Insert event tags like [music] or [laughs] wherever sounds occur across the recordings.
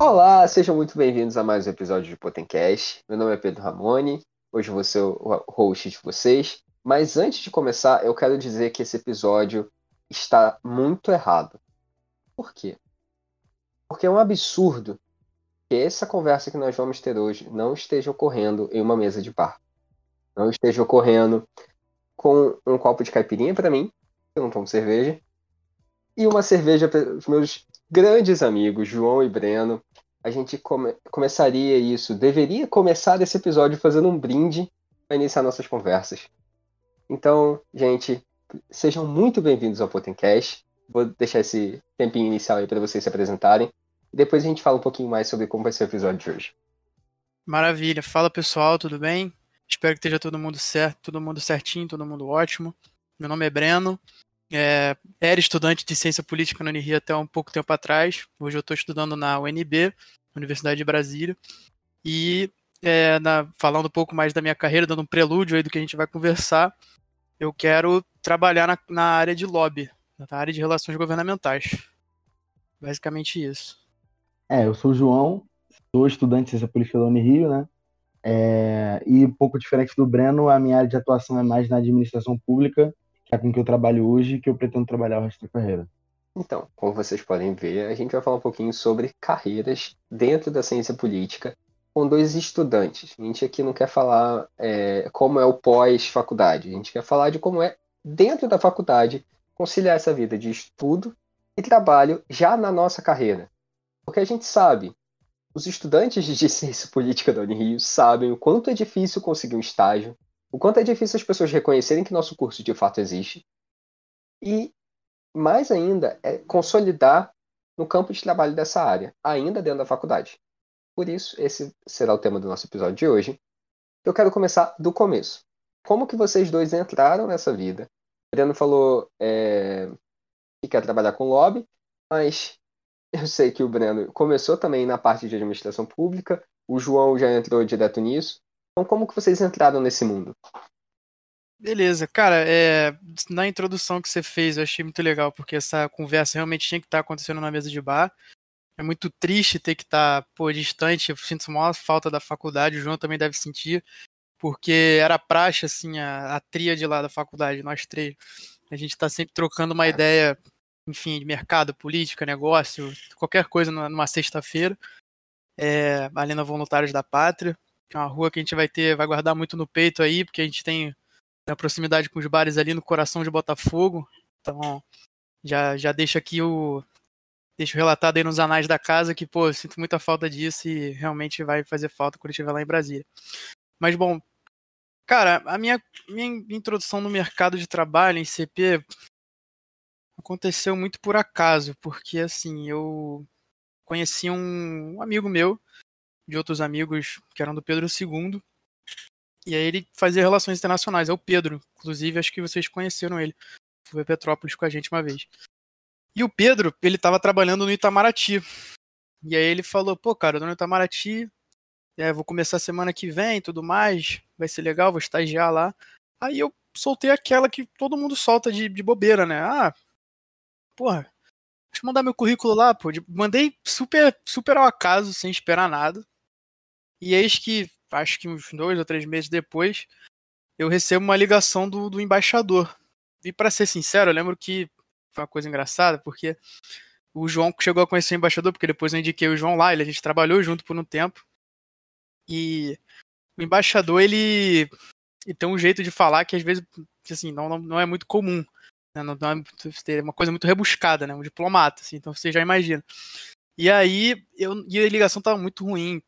Olá, sejam muito bem-vindos a mais um episódio de Potencast. Meu nome é Pedro Ramone, hoje eu vou ser o host de vocês. Mas antes de começar, eu quero dizer que esse episódio está muito errado. Por quê? Porque é um absurdo que essa conversa que nós vamos ter hoje não esteja ocorrendo em uma mesa de bar. Não esteja ocorrendo com um copo de caipirinha para mim, eu não tomo cerveja, e uma cerveja para os meus grandes amigos, João e Breno. A gente come começaria isso, deveria começar esse episódio fazendo um brinde para iniciar nossas conversas. Então, gente, sejam muito bem-vindos ao Potencast. Vou deixar esse tempinho inicial aí para vocês se apresentarem. Depois a gente fala um pouquinho mais sobre como vai ser o episódio de hoje. Maravilha. Fala pessoal, tudo bem? Espero que esteja todo mundo certo, todo mundo certinho, todo mundo ótimo. Meu nome é Breno. É, era estudante de ciência política na Unirio até um pouco tempo atrás. Hoje eu estou estudando na UNB, Universidade de Brasília. E é, na, falando um pouco mais da minha carreira, dando um prelúdio aí do que a gente vai conversar, eu quero trabalhar na, na área de lobby, na área de relações governamentais. Basicamente isso. É, eu sou o João, sou estudante de ciência política da Unirio, né? É, e um pouco diferente do Breno, a minha área de atuação é mais na administração pública, que é com que eu trabalho hoje e que eu pretendo trabalhar o resto da carreira. Então, como vocês podem ver, a gente vai falar um pouquinho sobre carreiras dentro da ciência política com dois estudantes. A gente aqui não quer falar é, como é o pós-faculdade, a gente quer falar de como é, dentro da faculdade, conciliar essa vida de estudo e trabalho já na nossa carreira. Porque a gente sabe, os estudantes de [laughs] ciência política da Unirio sabem o quanto é difícil conseguir um estágio, o quanto é difícil as pessoas reconhecerem que nosso curso de fato existe, e mais ainda é consolidar no campo de trabalho dessa área, ainda dentro da faculdade. Por isso, esse será o tema do nosso episódio de hoje. Eu quero começar do começo. Como que vocês dois entraram nessa vida? Breno falou é, que quer trabalhar com lobby, mas eu sei que o Breno começou também na parte de administração pública, o João já entrou direto nisso. Então, como que vocês entraram nesse mundo? Beleza, cara, é, na introdução que você fez eu achei muito legal, porque essa conversa realmente tinha que estar acontecendo na mesa de bar é muito triste ter que estar, pô, distante. Eu sinto maior falta da faculdade, o João também deve sentir, porque era praxe, assim, a, a tríade lá da faculdade, nós três. A gente está sempre trocando uma ideia, enfim, de mercado, política, negócio, qualquer coisa numa sexta-feira. É, ali na Voluntários da Pátria, que é uma rua que a gente vai ter, vai guardar muito no peito aí, porque a gente tem a proximidade com os bares ali no coração de Botafogo. Então, já, já deixa aqui o, deixo relatado aí nos anais da casa que, pô, sinto muita falta disso e realmente vai fazer falta quando estiver lá em Brasília. Mas, bom, cara, a minha, minha introdução no mercado de trabalho em CP aconteceu muito por acaso, porque, assim, eu conheci um amigo meu, de outros amigos que eram do Pedro II, e aí ele fazia relações internacionais, é o Pedro, inclusive acho que vocês conheceram ele, foi a Petrópolis com a gente uma vez. E o Pedro, ele tava trabalhando no Itamaraty. E aí ele falou, pô, cara, eu tô no Itamaraty, é, vou começar semana que vem tudo mais, vai ser legal, vou estagiar lá. Aí eu soltei aquela que todo mundo solta de, de bobeira, né? Ah, porra, deixa eu mandar meu currículo lá, pô. Mandei super, super ao acaso, sem esperar nada. E eis que, acho que uns dois ou três meses depois, eu recebo uma ligação do, do embaixador. E para ser sincero, eu lembro que foi uma coisa engraçada, porque o João chegou a conhecer o embaixador, porque depois eu indiquei o João lá, ele, a gente trabalhou junto por um tempo. E o embaixador, ele, ele tem um jeito de falar que às vezes assim, não, não, não é muito comum. Né? Não, não é, uma coisa muito rebuscada, né? Um diplomata, assim, então você já imagina. E aí, eu, e a ligação tava muito ruim.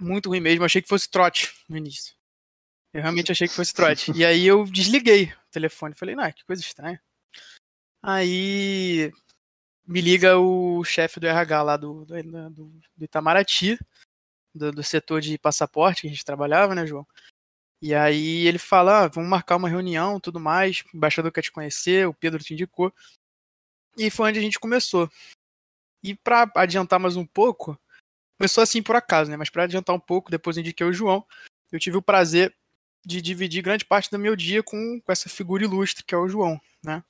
Muito ruim mesmo. Achei que fosse trote no início. Eu realmente achei que fosse trote. E aí eu desliguei o telefone. Falei, não, que coisa estranha. Aí me liga o chefe do RH lá do, do, do, do Itamaraty, do, do, setor de passaporte que a gente trabalhava, né, João? E aí ele fala, ah, vamos marcar uma reunião, tudo mais, o embaixador quer te conhecer, o Pedro te indicou. E foi onde a gente começou. E para adiantar mais um pouco, começou assim por acaso, né? Mas para adiantar um pouco, depois indiquei o João, eu tive o prazer de dividir grande parte do meu dia com, com essa figura ilustre que é o João, né?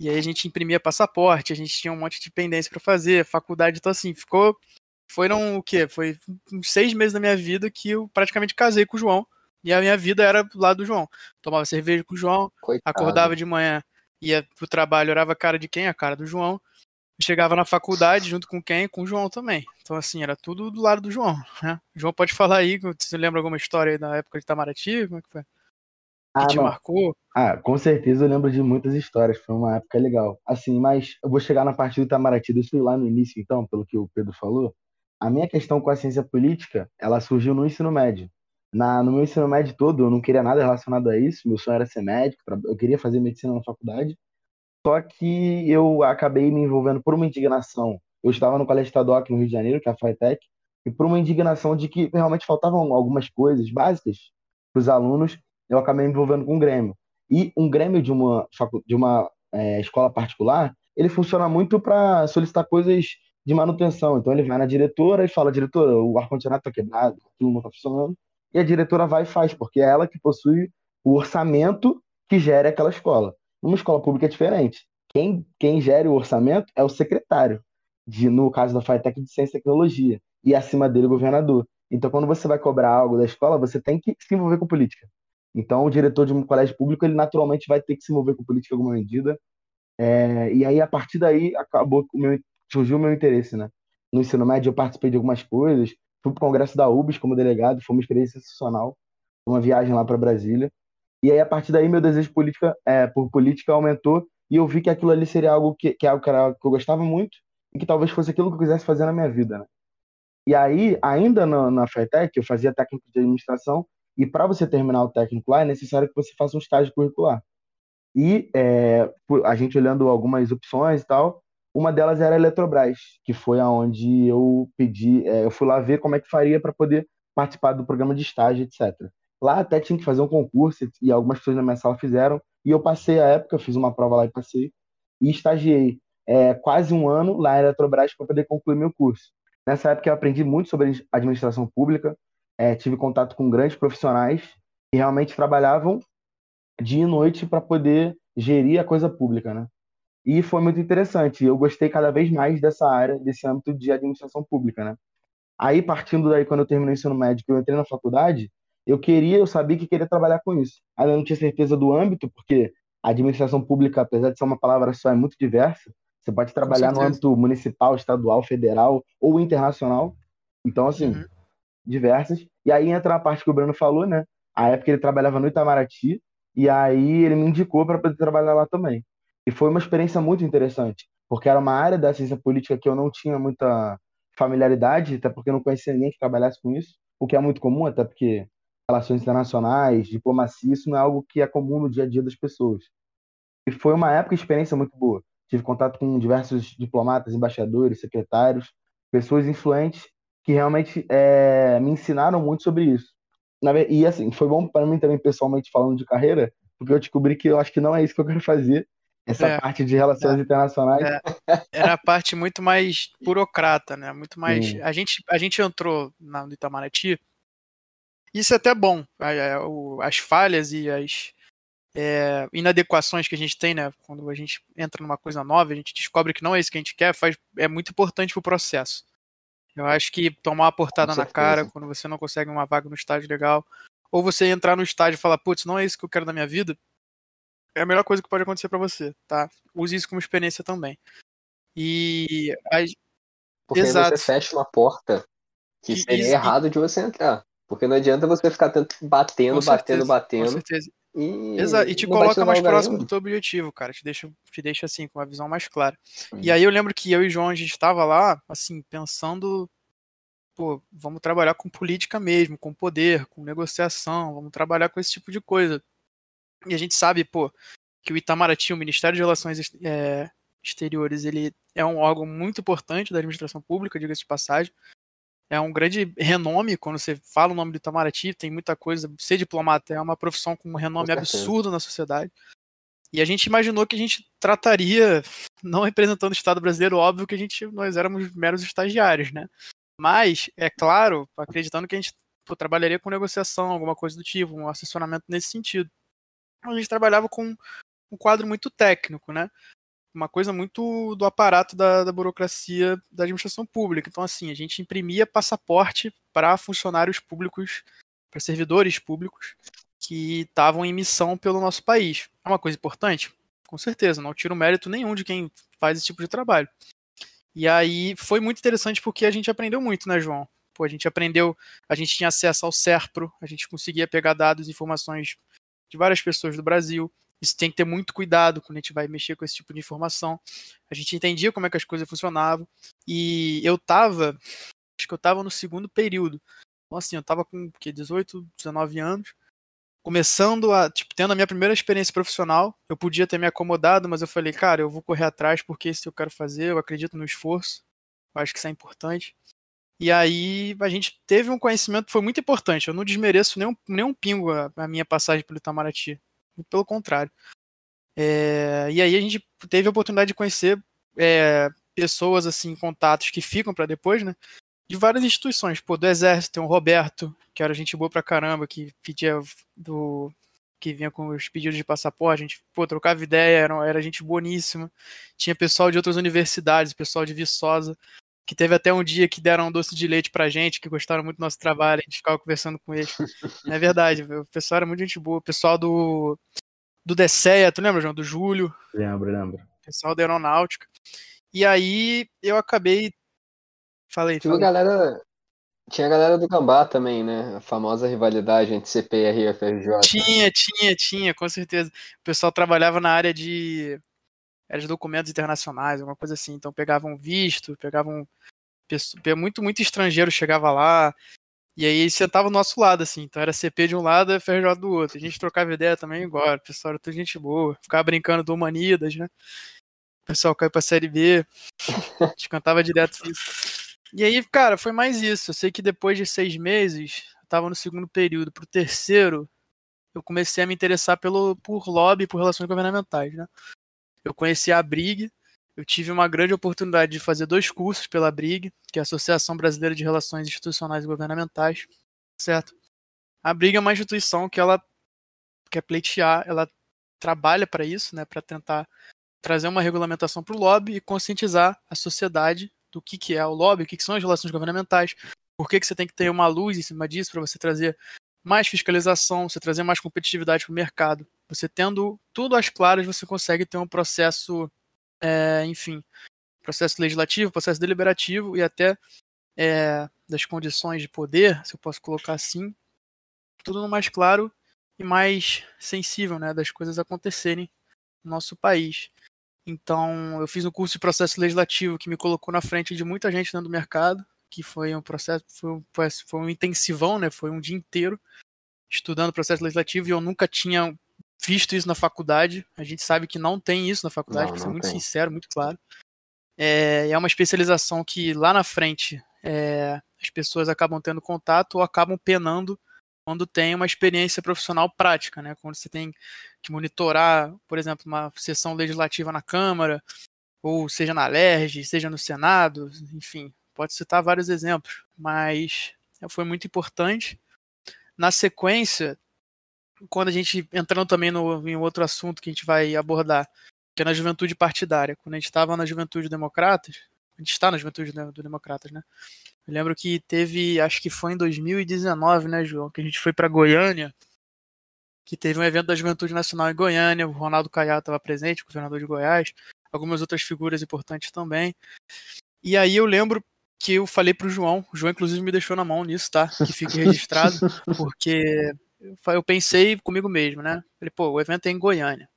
E aí a gente imprimia passaporte, a gente tinha um monte de pendência para fazer, faculdade, então assim, ficou foram o quê? Foi uns seis meses da minha vida que eu praticamente casei com o João. E a minha vida era do lado do João. Tomava cerveja com o João, Coitado. acordava de manhã, ia pro trabalho, olhava a cara de quem? A cara do João. Chegava na faculdade junto com quem? Com o João também. Então, assim, era tudo do lado do João. Né? O João pode falar aí, você lembra alguma história aí da época de Itamaraty? Como é que foi? Que ah, te não. marcou? Ah, com certeza eu lembro de muitas histórias, foi uma época legal. Assim, mas eu vou chegar na parte do Itamaraty, deixa eu ir lá no início então, pelo que o Pedro falou. A minha questão com a ciência política, ela surgiu no ensino médio. Na, no meu ensino médio todo, eu não queria nada relacionado a isso, meu sonho era ser médico, eu queria fazer medicina na faculdade, só que eu acabei me envolvendo por uma indignação. Eu estava no Colégio Estadual aqui no Rio de Janeiro, que é a FATEC, e por uma indignação de que realmente faltavam algumas coisas básicas para os alunos, eu acabei me envolvendo com um Grêmio. E um Grêmio de uma, de uma é, escola particular, ele funciona muito para solicitar coisas de manutenção. Então ele vai na diretora e fala, diretora, o ar-condicionado está quebrado, tudo não está funcionando. E a diretora vai e faz, porque é ela que possui o orçamento que gere aquela escola. Uma escola pública é diferente. Quem, quem gere o orçamento é o secretário, de, no caso da FATEC de Ciência e Tecnologia, e acima dele o governador. Então, quando você vai cobrar algo da escola, você tem que se envolver com política. Então, o diretor de um colégio público, ele naturalmente vai ter que se envolver com política em alguma medida. É, e aí, a partir daí, acabou o meu, surgiu o meu interesse, né? No ensino médio, eu participei de algumas coisas. Fui para o congresso da UBS como delegado, foi uma experiência sensacional. Uma viagem lá para Brasília. E aí, a partir daí, meu desejo política, é, por política aumentou. E eu vi que aquilo ali seria algo que, que, é algo que, era, que eu gostava muito e que talvez fosse aquilo que eu quisesse fazer na minha vida, né? E aí, ainda na, na FETEC, eu fazia técnico de administração e para você terminar o técnico lá, é necessário que você faça um estágio curricular. E é, a gente olhando algumas opções e tal, uma delas era a Eletrobras, que foi aonde eu pedi, é, eu fui lá ver como é que faria para poder participar do programa de estágio, etc. Lá até tinha que fazer um concurso e algumas pessoas na minha sala fizeram, e eu passei a época, fiz uma prova lá e passei, e estagiei é, quase um ano lá na Eletrobras para poder concluir meu curso. Nessa época eu aprendi muito sobre administração pública, é, tive contato com grandes profissionais que realmente trabalhavam dia e noite para poder gerir a coisa pública, né? E foi muito interessante. Eu gostei cada vez mais dessa área, desse âmbito de administração pública, né? Aí, partindo daí, quando eu terminei o ensino médio, eu entrei na faculdade, eu queria, eu sabia que queria trabalhar com isso. Ainda não tinha certeza do âmbito, porque a administração pública, apesar de ser uma palavra só, é muito diversa. Você pode trabalhar no âmbito municipal, estadual, federal ou internacional. Então, assim, uhum diversas. E aí entra a parte que o Bruno falou, né? A época ele trabalhava no Itamaraty, e aí ele me indicou para poder trabalhar lá também. E foi uma experiência muito interessante, porque era uma área da ciência política que eu não tinha muita familiaridade, até porque eu não conhecia ninguém que trabalhasse com isso, o que é muito comum, até porque relações internacionais, diplomacia, isso não é algo que é comum no dia a dia das pessoas. E foi uma época e experiência muito boa. Tive contato com diversos diplomatas, embaixadores, secretários, pessoas influentes que realmente é, me ensinaram muito sobre isso. E assim, foi bom para mim também, pessoalmente, falando de carreira, porque eu descobri que eu acho que não é isso que eu quero fazer, essa é, parte de relações é, internacionais. É, era a parte muito mais burocrata, né? Muito mais. A gente, a gente entrou na, no Itamaraty. Isso é até bom. As falhas e as é, inadequações que a gente tem, né? Quando a gente entra numa coisa nova, a gente descobre que não é isso que a gente quer, faz, é muito importante pro processo. Eu acho que tomar uma portada na cara quando você não consegue uma vaga no estágio legal, ou você entrar no estágio e falar, putz, não é isso que eu quero da minha vida, é a melhor coisa que pode acontecer para você, tá? Use isso como experiência também. E. Porque Exato. você fecha uma porta que e, seria errado de você entrar. Porque não adianta você ficar batendo, batendo, batendo. Com certeza. E, Exato, e te coloca mais próximo do teu objetivo, cara. Te deixa, te deixa assim, com uma visão mais clara. E aí eu lembro que eu e o João, a gente estava lá, assim, pensando, pô, vamos trabalhar com política mesmo, com poder, com negociação, vamos trabalhar com esse tipo de coisa. E a gente sabe, pô, que o Itamaraty, o Ministério de Relações é, Exteriores, ele é um órgão muito importante da administração pública, diga-se de passagem é um grande renome quando você fala o nome do Itamaraty, tem muita coisa. Ser diplomata é uma profissão com um renome absurdo na sociedade. E a gente imaginou que a gente trataria, não representando o Estado brasileiro, óbvio que a gente nós éramos meros estagiários, né? Mas, é claro, acreditando que a gente pô, trabalharia com negociação, alguma coisa do tipo, um assessoramento nesse sentido. A gente trabalhava com um quadro muito técnico, né? Uma coisa muito do aparato da, da burocracia da administração pública. Então, assim, a gente imprimia passaporte para funcionários públicos, para servidores públicos que estavam em missão pelo nosso país. É uma coisa importante? Com certeza, não tiro mérito nenhum de quem faz esse tipo de trabalho. E aí foi muito interessante porque a gente aprendeu muito, né, João? Pô, a gente aprendeu, a gente tinha acesso ao SERPRO, a gente conseguia pegar dados e informações de várias pessoas do Brasil. Isso tem que ter muito cuidado quando a gente vai mexer com esse tipo de informação. A gente entendia como é que as coisas funcionavam. E eu tava, acho que eu tava no segundo período. Então, assim, eu tava com que, 18, 19 anos começando a, tipo, tendo a minha primeira experiência profissional, eu podia ter me acomodado, mas eu falei, cara, eu vou correr atrás porque isso eu quero fazer, eu acredito no esforço, eu acho que isso é importante. E aí a gente teve um conhecimento que foi muito importante. Eu não desmereço nem um, nem um pingo a, a minha passagem pelo Itamaraty. Pelo contrário. É, e aí a gente teve a oportunidade de conhecer é, pessoas, assim, contatos que ficam para depois, né? de várias instituições. Pô, do Exército tem o Roberto, que era gente boa pra caramba, que pedia do. que vinha com os pedidos de passaporte, a gente, pô, trocava ideia, era, era gente boníssima. Tinha pessoal de outras universidades, pessoal de Viçosa, que teve até um dia que deram um doce de leite pra gente, que gostaram muito do nosso trabalho, a gente ficava conversando com eles. [laughs] é verdade, o pessoal era muito gente boa. O pessoal do. do DCEA, tu lembra, João? Do Júlio. Lembro, lembro. Pessoal da Aeronáutica. E aí eu acabei Falei, tinha falei. galera. Tinha a galera do Gambá também, né? A famosa rivalidade entre CPR e FRJ. Tinha, tinha, tinha, com certeza. O pessoal trabalhava na área de. Era de documentos internacionais, alguma coisa assim. Então pegavam visto, pegavam. Muito, muito estrangeiro chegava lá. E aí sentava ao nosso lado, assim. Então era CP de um lado e FRJ do outro. A gente trocava ideia também. O pessoal era tudo gente boa. Ficava brincando do Humanidas, né? O pessoal caiu pra série B. A gente cantava direto isso. E aí, cara, foi mais isso. Eu sei que depois de seis meses, eu tava no segundo período. Pro terceiro, eu comecei a me interessar pelo, por lobby, por relações governamentais, né? Eu conheci a Brig, eu tive uma grande oportunidade de fazer dois cursos pela Brig, que é a Associação Brasileira de Relações Institucionais e Governamentais, certo? A Brig é uma instituição que ela quer pleitear, ela trabalha para isso, né, para tentar trazer uma regulamentação para o lobby e conscientizar a sociedade do que, que é o lobby, o que, que são as relações governamentais, por que, que você tem que ter uma luz em cima disso para você trazer mais fiscalização, você trazer mais competitividade para o mercado. Você tendo tudo às claras, você consegue ter um processo, é, enfim, processo legislativo, processo deliberativo e até é, das condições de poder, se eu posso colocar assim, tudo no mais claro e mais sensível, né, das coisas acontecerem no nosso país. Então, eu fiz um curso de processo legislativo que me colocou na frente de muita gente dentro do mercado, que foi um processo, foi um, foi um intensivão, né? Foi um dia inteiro estudando processo legislativo e eu nunca tinha visto isso na faculdade. A gente sabe que não tem isso na faculdade, para ser muito tem. sincero, muito claro. É, é uma especialização que lá na frente é, as pessoas acabam tendo contato ou acabam penando quando tem uma experiência profissional prática, né? Quando você tem que monitorar, por exemplo, uma sessão legislativa na Câmara, ou seja na LERJ, seja no Senado, enfim, pode citar vários exemplos, mas foi muito importante. Na sequência, quando a gente entrando também no, em outro assunto que a gente vai abordar, que é na juventude partidária, quando a gente estava na juventude democratas, a gente está na juventude do democratas, né? Eu lembro que teve, acho que foi em 2019, né, João, que a gente foi para Goiânia, que teve um evento da Juventude Nacional em Goiânia, o Ronaldo Caiado estava presente, governador de Goiás, algumas outras figuras importantes também. E aí eu lembro que eu falei pro João, o João inclusive me deixou na mão nisso, tá? Que fique registrado, porque eu pensei comigo mesmo, né? Falei, pô, o evento é em Goiânia.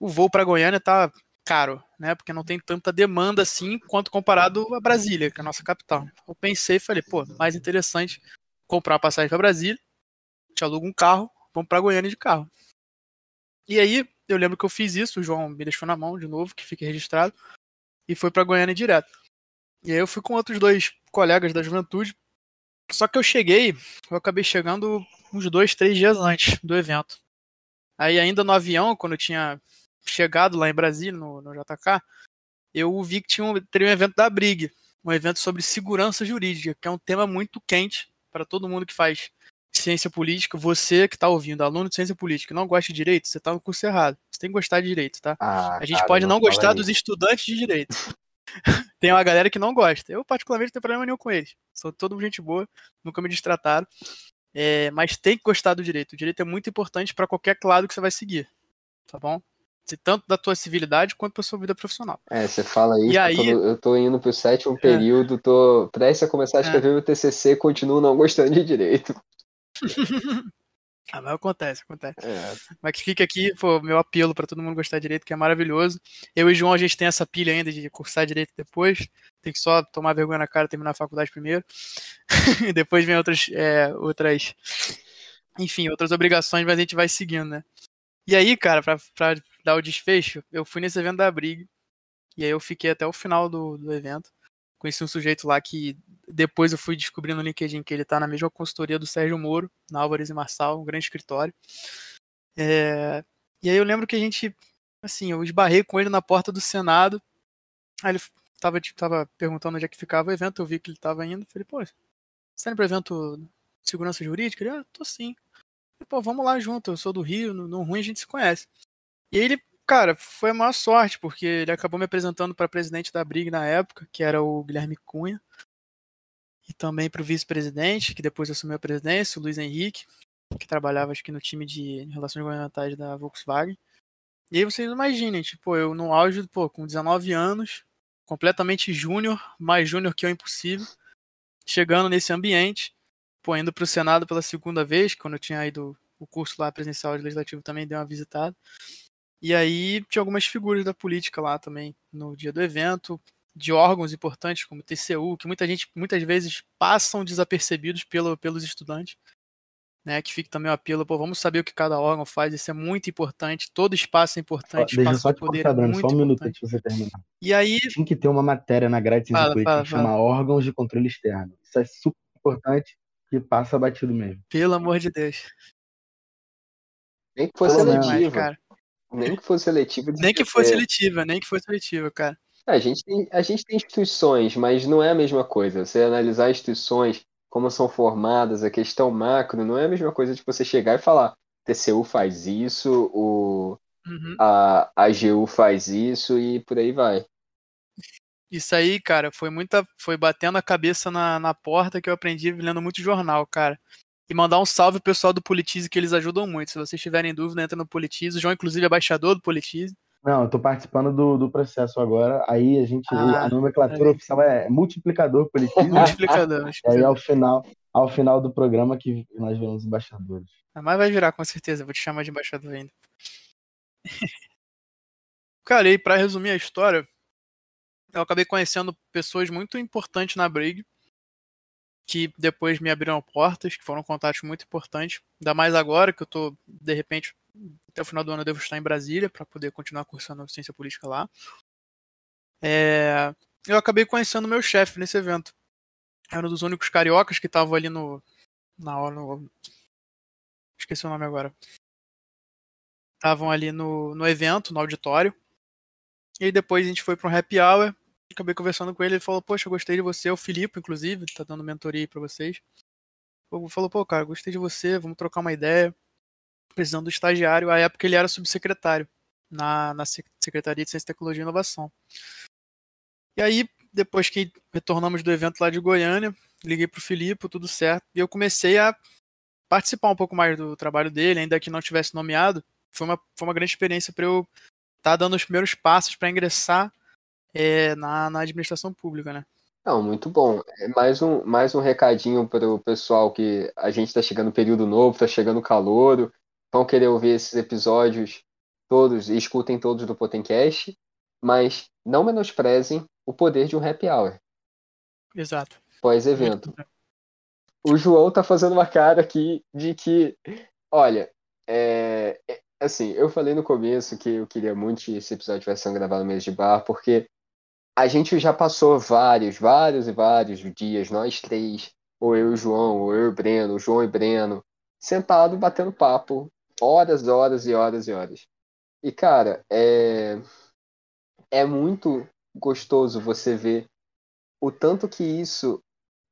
O voo para Goiânia tá caro, né? Porque não tem tanta demanda assim quanto comparado a Brasília, que é a nossa capital. Eu pensei e falei, pô, mais interessante comprar uma passagem para Brasília, te aluga um carro, vamos para Goiânia de carro. E aí, eu lembro que eu fiz isso, o João me deixou na mão de novo, que fique registrado, e foi para Goiânia direto. E aí eu fui com outros dois colegas da juventude. Só que eu cheguei, eu acabei chegando uns dois, três dias antes do evento. Aí ainda no avião, quando eu tinha chegado lá em Brasília, no, no JK, eu vi que tinha um, teria um evento da Brig, um evento sobre segurança jurídica, que é um tema muito quente para todo mundo que faz ciência política, você que está ouvindo, aluno de ciência política, não gosta de direito, você está no curso errado. Você tem que gostar de direito, tá? Ah, a gente cara, pode não, não gostar fala dos estudantes de direito. [laughs] tem uma galera que não gosta. Eu, particularmente, não tenho problema nenhum com eles. Sou todo gente boa, nunca me distrataram. É, mas tem que gostar do direito. O direito é muito importante para qualquer lado que você vai seguir. Tá bom? Se tanto da tua civilidade quanto pra sua vida profissional. É, você fala isso, E aí- eu, tô, eu tô indo pro sétimo período, tô prestes a começar a É. escrever meu TCC, continuo não gostando de direito. [laughs] Ah, mas acontece, acontece. É, Mas que fica aqui, pô, meu apelo pra todo mundo gostar de direito, que é maravilhoso. Eu e João, a gente tem essa pilha ainda de cursar direito depois. Tem que só tomar vergonha na cara e terminar a faculdade primeiro. [laughs] e depois vem outras, é, outras. Enfim, outras obrigações, mas a gente vai seguindo, né? E aí, cara, pra, pra dar o desfecho, eu fui nesse evento da Brig. E aí eu fiquei até o final do, do evento. Conheci um sujeito lá que depois eu fui descobrindo no LinkedIn que ele tá na mesma consultoria do Sérgio Moro, na Álvares e Marçal, um grande escritório. É, e aí eu lembro que a gente, assim, eu esbarrei com ele na porta do Senado. Aí ele tava, tipo, tava perguntando onde é que ficava o evento, eu vi que ele tava indo. Falei, pô, você tá indo pro evento de segurança jurídica? Ele, ah, tô sim. Pô, vamos lá junto, eu sou do Rio, no, no ruim a gente se conhece. E aí ele, cara, foi a maior sorte, porque ele acabou me apresentando para presidente da Brig na época, que era o Guilherme Cunha. E também para o vice-presidente, que depois assumiu a presidência, o Luiz Henrique que trabalhava acho que no time de relações governamentais da Volkswagen. E aí vocês imaginem, tipo, eu no auge, pô, com 19 anos, completamente júnior, mais júnior que eu impossível, chegando nesse ambiente, pô, indo pro Senado pela segunda vez, quando eu tinha ido o curso lá presencial de legislativo também dei uma visitada. E aí tinha algumas figuras da política lá também no dia do evento, de órgãos importantes como o TCU, que muita gente muitas vezes passam desapercebidos pelo, pelos estudantes né, que fica também o apelo, pô, vamos saber o que cada órgão faz, isso é muito importante, todo espaço é importante, Deixa espaço só de te poder cortar, é muito só um minuto importante. antes de você terminar. E aí, Tinha que ter uma matéria na grade Fala, política fala, que chama órgãos de controle externo. Isso é super importante e passa batido mesmo. pelo amor de Deus, nem que fosse Pô, não, demais, seletiva. Nem que fosse seletiva. Nem que fosse seletiva, nem que fosse seletiva, cara. É, A gente, tem, a gente tem instituições, mas não é a mesma coisa. Você analisar instituições, como são formadas, a questão macro, não é a mesma coisa de você chegar e falar: TCU faz isso, o, Uhum. a, a AGU faz isso e por aí vai. Isso aí, cara, foi muita. Foi batendo a cabeça na, na porta que eu aprendi lendo muito jornal, cara. E mandar um salve pro pessoal do Politize, que eles ajudam muito. Se vocês tiverem dúvida, entra no Politize. O João, inclusive, é embaixador do Politize. Não, eu tô participando do, do processo agora. Aí a gente. Ah, a nomenclatura aí. oficial é multiplicador político. né? [laughs] Multiplicador. E aí ao final, ao final do programa que nós vemos embaixadores. Ah, Mas vai virar, com certeza. Vou te chamar de embaixador ainda. [laughs] Cara, e pra resumir a história, eu acabei conhecendo pessoas muito importantes na Brig, que depois me abriram portas, que foram contatos muito importantes. Ainda mais agora que eu tô, de repente, até o final do ano eu devo estar em Brasília para poder continuar cursando ciência política lá. É, eu acabei conhecendo meu chefe nesse evento. Era um dos únicos cariocas que estavam ali no. Na hora. No, esqueci o nome agora. Estavam ali no, no evento, no auditório. E depois a gente foi para um happy hour. Acabei conversando com ele. Ele falou: Poxa, eu gostei de você. O Filipe, inclusive, tá dando mentoria aí pra vocês. Falou: Pô, cara, gostei de você. Vamos trocar uma ideia. Precisando do estagiário. À época ele era subsecretário na, na Sec- Secretaria de Ciência, Tecnologia e Inovação. E aí, depois que retornamos do evento lá de Goiânia, liguei pro Filipe, tudo certo. E eu comecei a participar um pouco mais do trabalho dele, ainda que não tivesse nomeado. Foi uma, foi uma grande experiência para eu estar tá dando os primeiros passos para ingressar é, na, na administração pública, né? Não, muito bom. É mais um, mais um recadinho para o pessoal que a gente está chegando no período novo, está chegando calor, vão querer ouvir esses episódios todos e escutem todos do Potencast, mas não menosprezem o poder de um happy hour Exato. pós-evento. O João tá fazendo uma cara aqui de que, olha, é, é, assim, eu falei no começo que eu queria muito que esse episódio tivesse sendo gravado no mês de bar, porque a gente já passou vários, vários e vários dias, nós três, ou eu e o João, ou eu e o Breno, o João e o Breno, sentado batendo papo, horas, horas e horas e horas. E, cara, é, é muito gostoso você ver o tanto que isso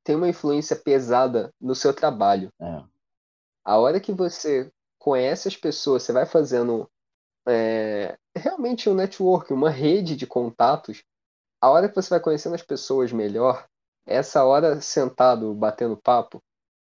tem uma influência pesada no seu trabalho. É. A hora que você conhece as pessoas, você vai fazendo é, realmente um network, uma rede de contatos. A hora que você vai conhecendo as pessoas melhor, essa hora sentado batendo papo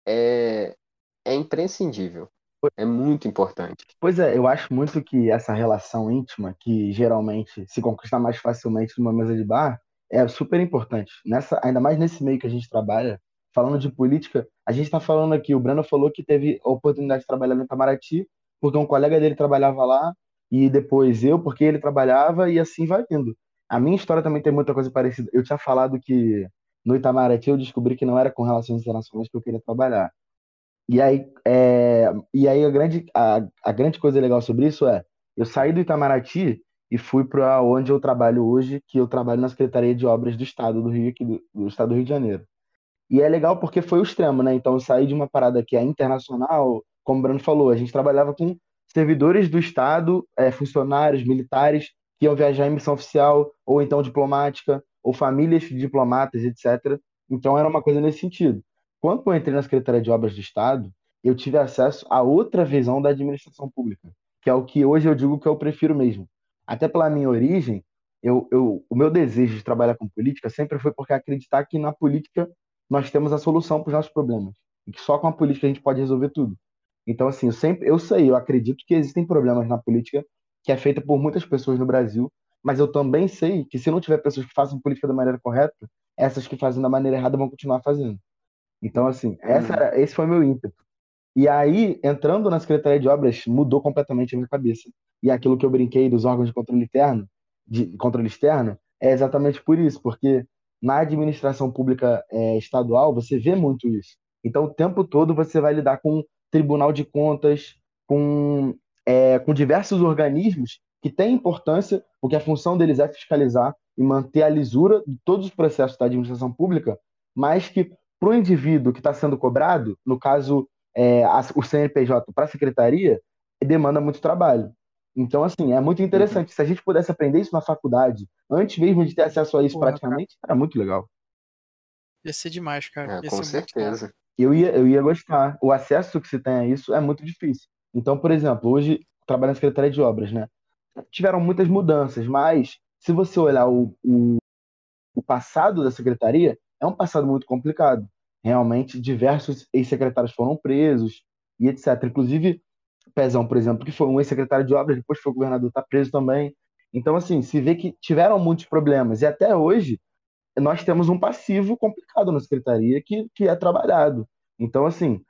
é, é imprescindível. É muito importante. Pois é, eu acho muito que essa relação íntima, que geralmente se conquista mais facilmente numa mesa de bar, é super importante. Nessa, ainda mais nesse meio que a gente trabalha, falando de política, a gente está falando aqui, o Breno falou que teve a oportunidade de trabalhar no Itamaraty, porque um colega dele trabalhava lá, e depois eu, porque ele trabalhava, e assim vai indo. A minha história também tem muita coisa parecida. Eu tinha falado que no Itamaraty eu descobri que não era com relações internacionais que eu queria trabalhar. E aí, é, e aí a, grande, a, a grande coisa legal sobre isso é, eu saí do Itamaraty e fui para onde eu trabalho hoje, que eu trabalho na Secretaria de Obras do Estado do Rio, aqui do, do Estado do Rio de Janeiro. E é legal porque foi o extremo, né? Então eu saí de uma parada que é internacional, como o Bruno falou, a gente trabalhava com servidores do Estado, é, funcionários, militares, que iam viajar em missão oficial, ou então diplomática, ou famílias de diplomatas, etc. Então era uma coisa nesse sentido. Quando eu entrei na Secretaria de Obras do Estado, eu tive acesso a outra visão da administração pública, que é o que hoje eu digo que eu prefiro mesmo. Até pela minha origem, eu, eu, o meu desejo de trabalhar com política sempre foi porque acreditar que na política nós temos a solução para os nossos problemas e que só com a política a gente pode resolver tudo. Então, assim, eu sempre, eu sei, eu acredito que existem problemas na política que é feita por muitas pessoas no Brasil, mas eu também sei que se não tiver pessoas que façam política da maneira correta, essas que fazem da maneira errada vão continuar fazendo. Então, assim, essa, uhum. esse foi o meu ímpeto. E aí, entrando na Secretaria de Obras, mudou completamente a minha cabeça. E aquilo que eu brinquei dos órgãos de controle interno, de controle externo, é exatamente por isso, porque na administração pública é, estadual você vê muito isso. Então, o tempo todo você vai lidar com Tribunal de Contas, com, é, com diversos organismos que têm importância, porque a função deles é fiscalizar e manter a lisura de todos os processos da administração pública, mas que para o indivíduo que está sendo cobrado, no caso é, a, o CNPJ para a secretaria, demanda muito trabalho. Então, assim, é muito interessante. Se a gente pudesse aprender isso na faculdade, antes mesmo de ter acesso a isso Porra, praticamente, cara. era muito legal. Ia ser demais, cara. É, com certeza. Eu ia, eu ia gostar. O acesso que se tem a isso é muito difícil. Então, por exemplo, hoje trabalho na Secretaria de Obras, né? Tiveram muitas mudanças, mas se você olhar o, o, o passado da secretaria, é um passado muito complicado. Realmente, diversos ex-secretários foram presos e etc. Inclusive, Pezão, por exemplo, que foi um ex-secretário de obras, depois foi governador, está preso também. Então, assim, se vê que tiveram muitos problemas. E até hoje, nós temos um passivo complicado na secretaria que, que é trabalhado. Então, assim,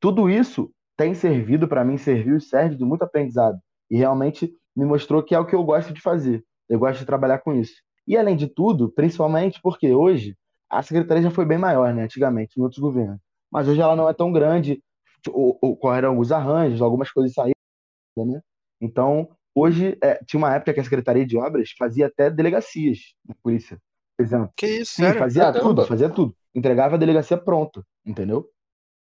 tudo isso tem servido para mim, serviu e serve de muito aprendizado. E realmente me mostrou que é o que eu gosto de fazer. Eu gosto de trabalhar com isso. E além de tudo, principalmente porque hoje a secretaria já foi bem maior, né, antigamente, em outros governos. Mas hoje ela não é tão grande, ocorreram alguns arranjos, algumas coisas saíram, né? Então, hoje, é, tinha uma época que a Secretaria de Obras fazia até delegacias da polícia, por exemplo. Que isso, Sim, sério? fazia Caramba. tudo, fazia tudo. Entregava a delegacia pronta, entendeu?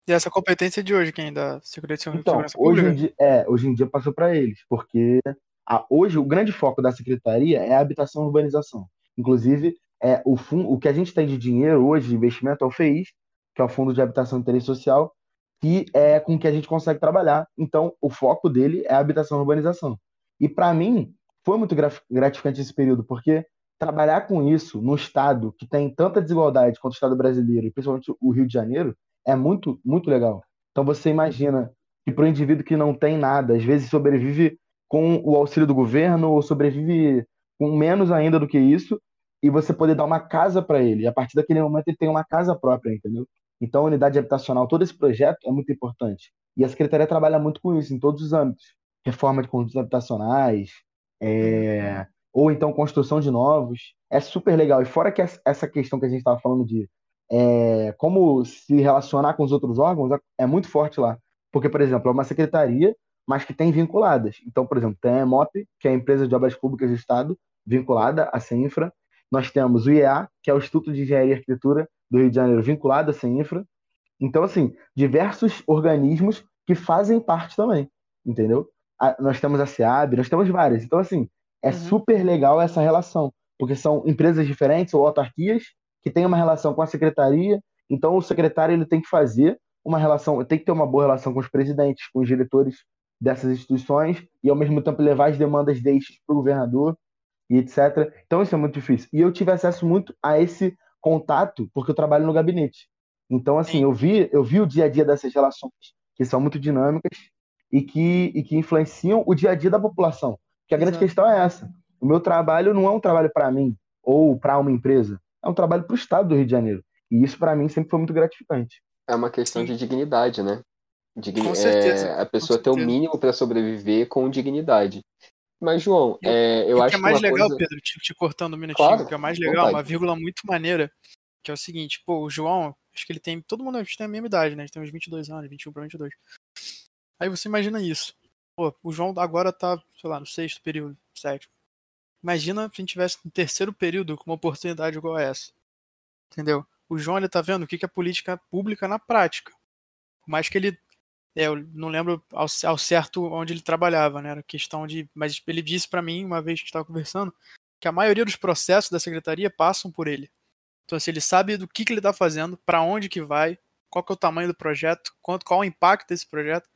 E essa competência de hoje, quem? Da Secretaria de então, Segurança hoje Em dia, é, hoje em dia passou para eles, porque a, hoje o grande foco da Secretaria é a habitação e urbanização. Inclusive, é, o, fundo, o que a gente tem de dinheiro hoje de investimento é o FEIS, que é o Fundo de Habitação e Interesse Social, que é com que a gente consegue trabalhar. Então, o foco dele é a habitação e urbanização. E para mim, foi muito gratificante esse período, porque trabalhar com isso no estado que tem tanta desigualdade quanto o estado brasileiro, e principalmente o Rio de Janeiro, é muito, muito legal. Então, você imagina que para o indivíduo que não tem nada, às vezes sobrevive com o auxílio do governo ou sobrevive com menos ainda do que isso, e você poder dar uma casa para ele. E a partir daquele momento ele tem uma casa própria, entendeu? Então, a unidade habitacional, todo esse projeto é muito importante. E a Secretaria trabalha muito com isso, em todos os âmbitos. Reforma de conjuntos habitacionais, é... ou então construção de novos. É super legal. E fora que essa questão que a gente estava falando de é... como se relacionar com os outros órgãos, é muito forte lá. Porque, por exemplo, é uma secretaria, mas que tem vinculadas. Então, por exemplo, tem a EMOP, que é a Empresa de Obras Públicas do Estado, vinculada à CENFRA. Nós temos o IEA, que é o Instituto de Engenharia e Arquitetura, do Rio de Janeiro vinculada à CENIFRA. Então, assim, diversos organismos que fazem parte também, entendeu? A, nós temos a SEAB, nós temos várias. Então, assim, é uhum. super legal essa relação, porque são empresas diferentes ou autarquias que têm uma relação com a secretaria. Então, o secretário ele tem que fazer uma relação, tem que ter uma boa relação com os presidentes, com os diretores dessas instituições e ao mesmo tempo levar as demandas destes para o governador e etc. Então isso é muito difícil. E eu tive acesso muito a esse contato porque eu trabalho no gabinete. Então assim, eu vi, eu vi o dia a dia dessas relações que são muito dinâmicas e que, e que influenciam o dia a dia da população. Que a grande Exato. questão é essa. O meu trabalho não é um trabalho para mim ou para uma empresa, é um trabalho para o Estado do Rio de Janeiro. E isso para mim sempre foi muito gratificante. É uma questão Sim. de dignidade, né? Digni com certeza. É, a pessoa ter o mínimo para sobreviver com dignidade. Mas, João, é, eu acho que é mais legal, coisa... Pedro, te, te, cortando um minutinho, claro, que é mais legal, vontade. uma vírgula muito maneira, que é o seguinte, pô, o João, acho que ele tem, todo mundo tem a mesma idade, né? Ele tem uns 22 anos, 21 para 22. Aí você imagina isso. Pô, o João agora tá, sei lá, no sexto período, sétimo. Imagina se a gente tivesse no terceiro período com uma oportunidade igual a essa. Entendeu? O João, ele tá vendo o que é política pública na prática. Por mais que ele é, eu não lembro ao, ao, certo onde ele trabalhava, né? Era questão de. Mas ele disse para mim, uma vez que estava conversando, que a maioria dos processos da secretaria passam por ele. Então, assim, ele sabe do que, que ele está fazendo, para onde que vai, qual que é o tamanho do projeto, quanto, qual o impacto desse projeto.